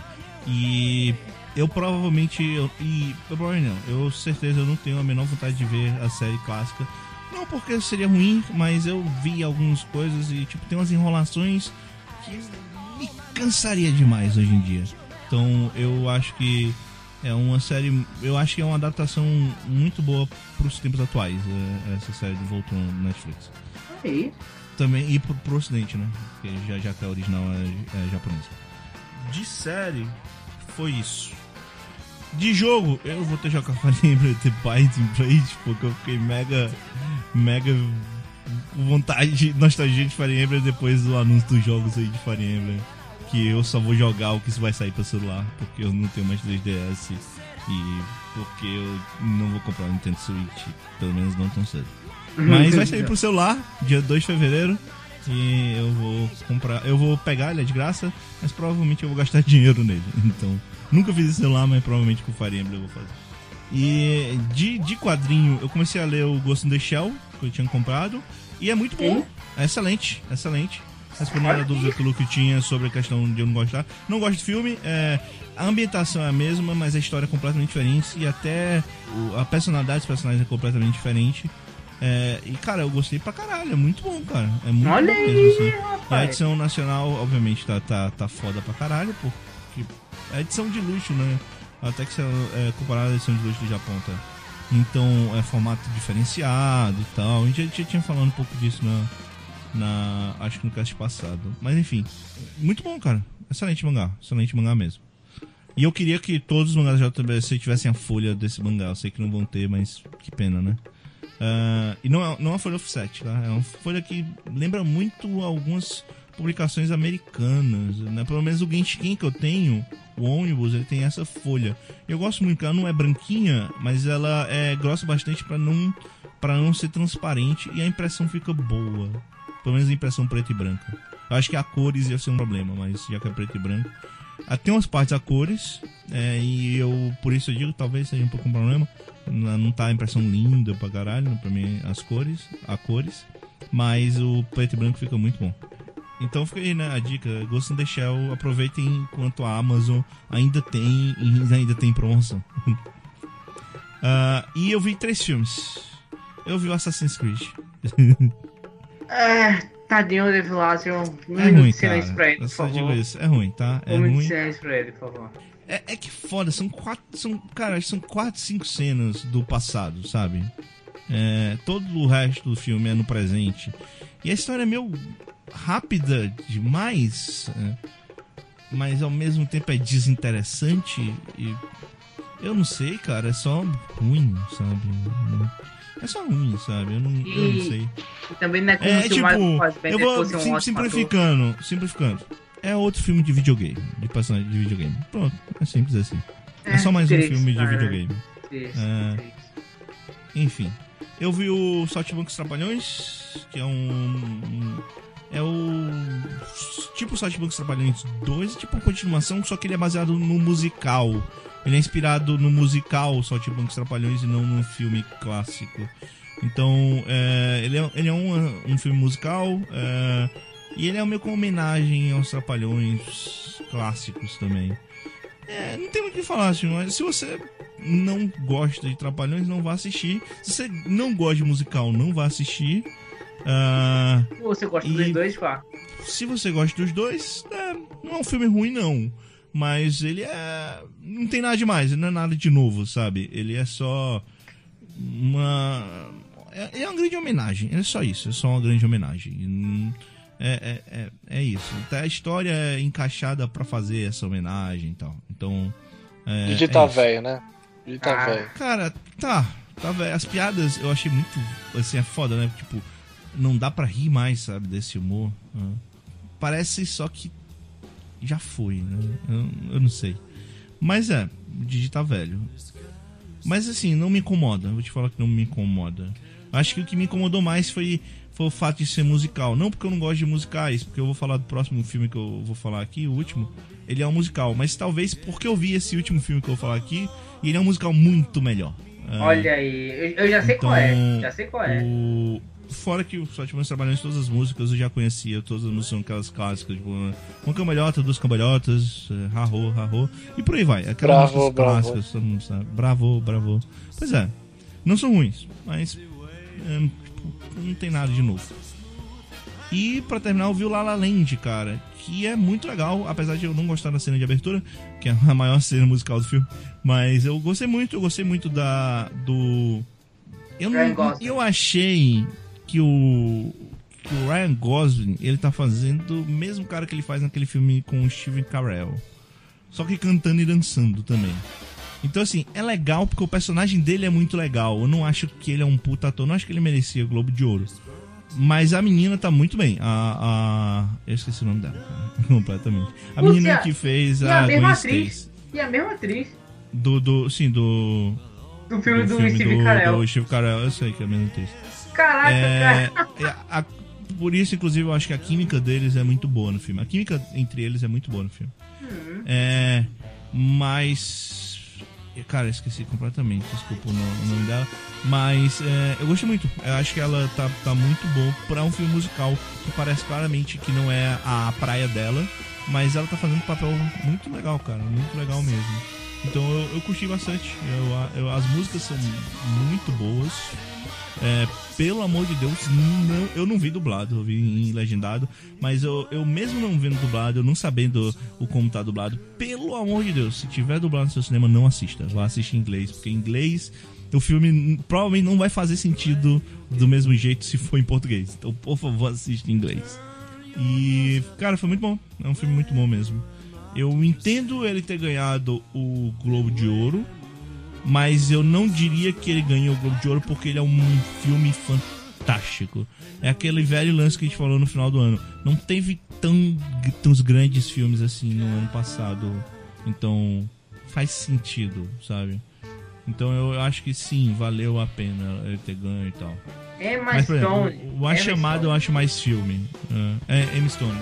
E eu provavelmente. Eu, e eu provavelmente não, eu certeza eu não tenho a menor vontade de ver a série clássica. Não porque seria ruim, mas eu vi algumas coisas e tipo, tem umas enrolações que me cansaria demais hoje em dia. Então eu acho que é uma série. Eu acho que é uma adaptação muito boa para os tempos atuais, é, essa série de Voltron no Netflix. Aí também e pro, pro ocidente, né? Porque já, já que a original é, é japonesa. De série, foi isso. De jogo, eu vou ter jogar Fire Emblem The Binding Blade, porque eu fiquei mega, mega com vontade de nostalgia de Fire Emblem depois do anúncio dos jogos aí de Fire Emblem. Que eu só vou jogar o que vai sair para celular, porque eu não tenho mais 3DS e porque eu não vou comprar o Nintendo Switch, pelo menos não tão cedo. Mas vai sair pro celular, dia 2 de fevereiro. E eu vou comprar. Eu vou pegar, ele é de graça, mas provavelmente eu vou gastar dinheiro nele. Então, nunca fiz esse celular, mas provavelmente com o Fire Emblem eu vou fazer. E de, de quadrinho, eu comecei a ler o Ghost in the Shell, que eu tinha comprado. E é muito bom. É excelente, excelente. Respondendo a dúvida que o Luke tinha sobre a questão de eu não gostar. Não gosto de filme, é, a ambientação é a mesma, mas a história é completamente diferente. E até o, a personalidade dos personagens é completamente diferente. É, e, cara, eu gostei pra caralho. É muito bom, cara. É muito Olha bom mesmo, assim. E a edição nacional, obviamente, tá, tá, tá foda pra caralho, porque é edição de luxo, né? Até que se é comparada à edição de luxo do Japão, tá? Então, é formato diferenciado e tal. A gente já, já tinha falado um pouco disso na, na. Acho que no cast passado. Mas enfim, muito bom, cara. Excelente mangá. Excelente mangá mesmo. E eu queria que todos os mangás da JBC tivessem a folha desse mangá. Eu sei que não vão ter, mas que pena, né? Uh, e não é, não é uma folha offset, tá? É uma folha que lembra muito algumas publicações americanas, né? Pelo menos o Genshin que eu tenho, o ônibus, ele tem essa folha. Eu gosto muito ela não é branquinha, mas ela é grossa bastante para não para não ser transparente e a impressão fica boa. Pelo menos a impressão preta e branca. Eu acho que a cores ia ser um problema, mas já que é preto e branco. Ah, tem umas partes a cores, é, e eu, por isso eu digo, talvez seja um pouco um problema. Não tá a impressão linda pra caralho, pra mim, as cores, a cores. Mas o preto e branco fica muito bom. Então fica aí, né, a dica. Ghost in the Shell, aproveitem enquanto a Amazon ainda tem ainda tem promoção. uh, e eu vi três filmes. Eu vi o Assassin's Creed. é, tadinho do Evilásio. Um é ruim, cara. Pra ele, por favor. Digo isso. É ruim, tá? É um ruim. silêncio pra ele, por favor. É, é que foda, são quatro. São, cara, são quatro, cinco cenas do passado, sabe? É, todo o resto do filme é no presente. E a história é meio rápida demais, é, mas ao mesmo tempo é desinteressante. E eu não sei, cara, é só ruim, sabe? É só ruim, sabe? Eu não, e, eu não sei. E também não é como é, se tipo, o eu vou sim, um simplificando, simplificando. É outro filme de videogame, de personagem de videogame. Pronto, é simples assim. É, é só mais triste, um filme de videogame. Triste, é... Triste. Enfim. Eu vi o Saltimbancos Trapalhões, que é um, um é o tipo Saltimbancos Trapalhões 2, tipo uma continuação, só que ele é baseado no musical. Ele é inspirado no musical Saltimbancos Trapalhões e não no filme clássico. Então, é, ele, é, ele é um, um filme musical é, e ele é meio com homenagem aos Trapalhões clássicos também. É, não tem muito o que falar, assim, mas se você não gosta de Trapalhões, não vá assistir. Se você não gosta de musical, não vá assistir. Uh, você gosta e... dos dois, pá? Se você gosta dos dois, é, não é um filme ruim, não. Mas ele é. Não tem nada demais, não é nada de novo, sabe? Ele é só. Uma. É, é uma grande homenagem, é só isso, é só uma grande homenagem. É, é, é, é isso. A história é encaixada para fazer essa homenagem e tal. Então. É, de tá velho, né? De tá ah, velho. Cara, tá. Tá velho. As piadas eu achei muito. Assim, é foda, né? Tipo, não dá para rir mais, sabe, desse humor. Né? Parece só que já foi, né? Eu, eu não sei. Mas é, o tá velho. Mas assim, não me incomoda. Vou te falar que não me incomoda. Acho que o que me incomodou mais foi, foi o fato de ser musical. Não porque eu não gosto de musicais, porque eu vou falar do próximo filme que eu vou falar aqui, o último. Ele é um musical, mas talvez porque eu vi esse último filme que eu vou falar aqui, e ele é um musical muito melhor. Olha aí, eu, já sei então, qual é. Já sei qual é. O, Fora que o Saltimbancos trabalhando em todas as músicas, eu já conhecia, todas as músicas são aquelas clássicas, tipo, uma cambalhota, duas cambalhotas, rarro, eh, rarro, e por aí vai. Aquelas bravo, músicas bravo. clássicas, todo mundo sabe. Bravo, bravo. Pois é, não são ruins, mas é, tipo, não tem nada de novo. E pra terminar, eu vi o La La Land, cara, que é muito legal, apesar de eu não gostar da cena de abertura, que é a maior cena musical do filme. Mas eu gostei muito, eu gostei muito da. do. Eu, não, eu achei que o, que o Ryan Gosling ele tá fazendo o mesmo cara que ele faz naquele filme com o Steven Carell. Só que cantando e dançando também. Então, assim, é legal porque o personagem dele é muito legal. Eu não acho que ele é um puta ator, não acho que ele merecia Globo de Ouro. Mas a menina tá muito bem. A. a... Eu esqueci o nome dela, completamente. A menina que fez a. E a mesma atriz. E a mesma atriz. Do. do sim, do. Do filme do, do filme Steve do, Carell. Do Steve Carell, eu sei que é a mesma atriz. Caraca, é, cara. É, a, por isso, inclusive, eu acho que a química deles é muito boa no filme. A química entre eles é muito boa no filme. Uhum. É, mas. Cara, esqueci completamente, desculpa o nome, o nome dela. Mas é, eu gostei muito. Eu acho que ela tá, tá muito boa pra um filme musical que parece claramente que não é a praia dela. Mas ela tá fazendo um papel muito legal, cara. Muito legal mesmo. Então eu, eu curti bastante. Eu, eu, as músicas são muito boas. É, pelo amor de Deus, não, eu não vi dublado, eu vi em legendado, mas eu, eu mesmo não vendo dublado, eu não sabendo o como tá dublado, pelo amor de Deus, se tiver dublado no seu cinema, não assista, vá assistir em inglês, porque em inglês o filme provavelmente não vai fazer sentido do mesmo jeito se for em português. Então, por favor, assista em inglês. E, cara, foi muito bom. É um filme muito bom mesmo. Eu entendo ele ter ganhado o Globo de Ouro, mas eu não diria que ele ganhou o Globo de Ouro porque ele é um filme fantástico. É aquele velho lance que a gente falou no final do ano. Não teve tão, tão grandes filmes assim no ano passado. Então faz sentido, sabe? Então eu acho que sim, valeu a pena ele ter ganho e tal. Emma Mas, exemplo, O A Chamada eu acho mais filme. É, é Emma Stone.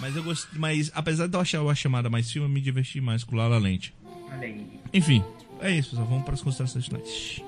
Mas eu gostei, mas apesar de eu achar a chamada mais filme, eu me diverti mais com o Lala Lente. Enfim, é isso, pessoal. Vamos para as considerações finais.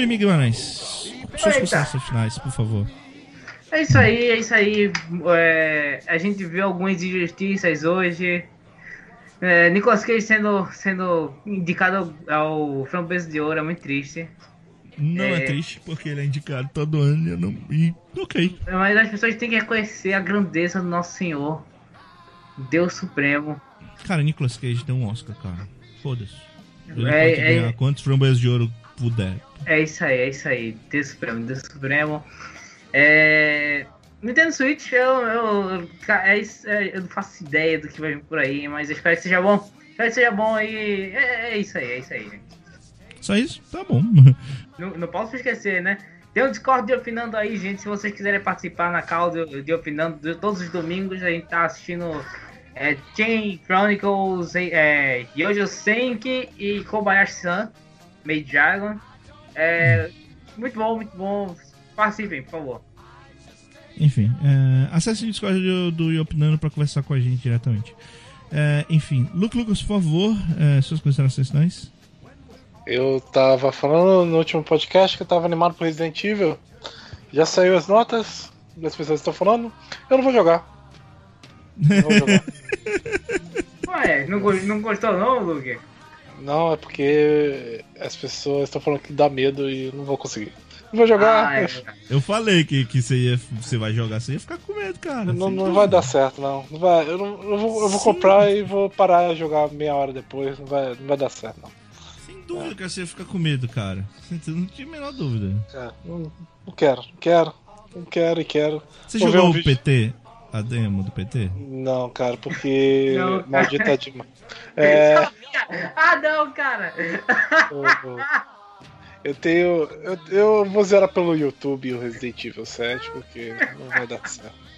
Yuri Guimarães, suas considerações finais, por favor. É isso aí, é isso aí. É, a gente viu algumas injustiças hoje. É, Nicolas Cage sendo, sendo indicado ao, ao de Ouro é muito triste. Não é... é... triste, porque ele é indicado todo ano e não. E ok. Mas as pessoas têm que reconhecer a grandeza do nosso Senhor. Deus Supremo. Cara, Nicolas Cage deu um Oscar, cara. Foda-se. É, é... quantos framboesas de ouro puder. É isso aí, é isso aí. Deus Supremo, Deus Supremo. É... Nintendo Switch, eu, eu, é, é, eu não faço ideia do que vai vir por aí, mas eu espero que seja bom. Espero que seja bom aí. É, é isso aí, é isso aí, gente. Só isso? Tá bom. Não, não posso esquecer, né? Tem um Discord de Opinando aí, gente. Se vocês quiserem participar na call de, de Opinando, todos os domingos a gente tá assistindo é, Chain Chronicles, é, Yojo Senki e Kobayashi-san, Made Dragon. É, muito bom, muito bom. Participem, por favor. Enfim, é, acesse o Discord do, do Yopinando para conversar com a gente diretamente. É, enfim, Luke Lucas, por favor, é, suas considerações finais. Eu tava falando no último podcast que eu tava animado pro Resident Evil. Já saiu as notas das pessoas estão falando. Eu não vou jogar. Não vou jogar. Ué, não, não gostou não, Luke? Não, é porque as pessoas estão falando que dá medo e não vou conseguir. Não vou jogar. Ah, é. Eu falei que, que você, ia, você vai jogar, você ia ficar com medo, cara. Não, não vai dar certo, não. não vai, eu, não, eu vou, eu vou comprar e vou parar de jogar meia hora depois. Não vai, não vai dar certo, não. Sem dúvida é. que você ia ficar com medo, cara. Você não tinha a menor dúvida. É, não, não quero, não quero. Não quero e quero. Você vou jogou um o PT? A demo do PT? Não, cara, porque. não, Maldita Dilma. É... Ah, não, cara! Eu tenho. Eu, eu vou zerar pelo YouTube o Resident Evil 7, porque não vai dar certo.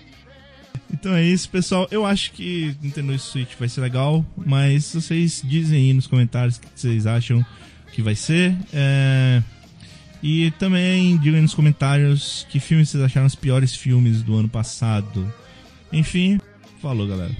Então é isso, pessoal. Eu acho que Nintendo Switch vai ser legal, mas vocês dizem aí nos comentários o que vocês acham que vai ser. É... E também digam aí nos comentários que filmes vocês acharam os piores filmes do ano passado. Enfim, falou, galera.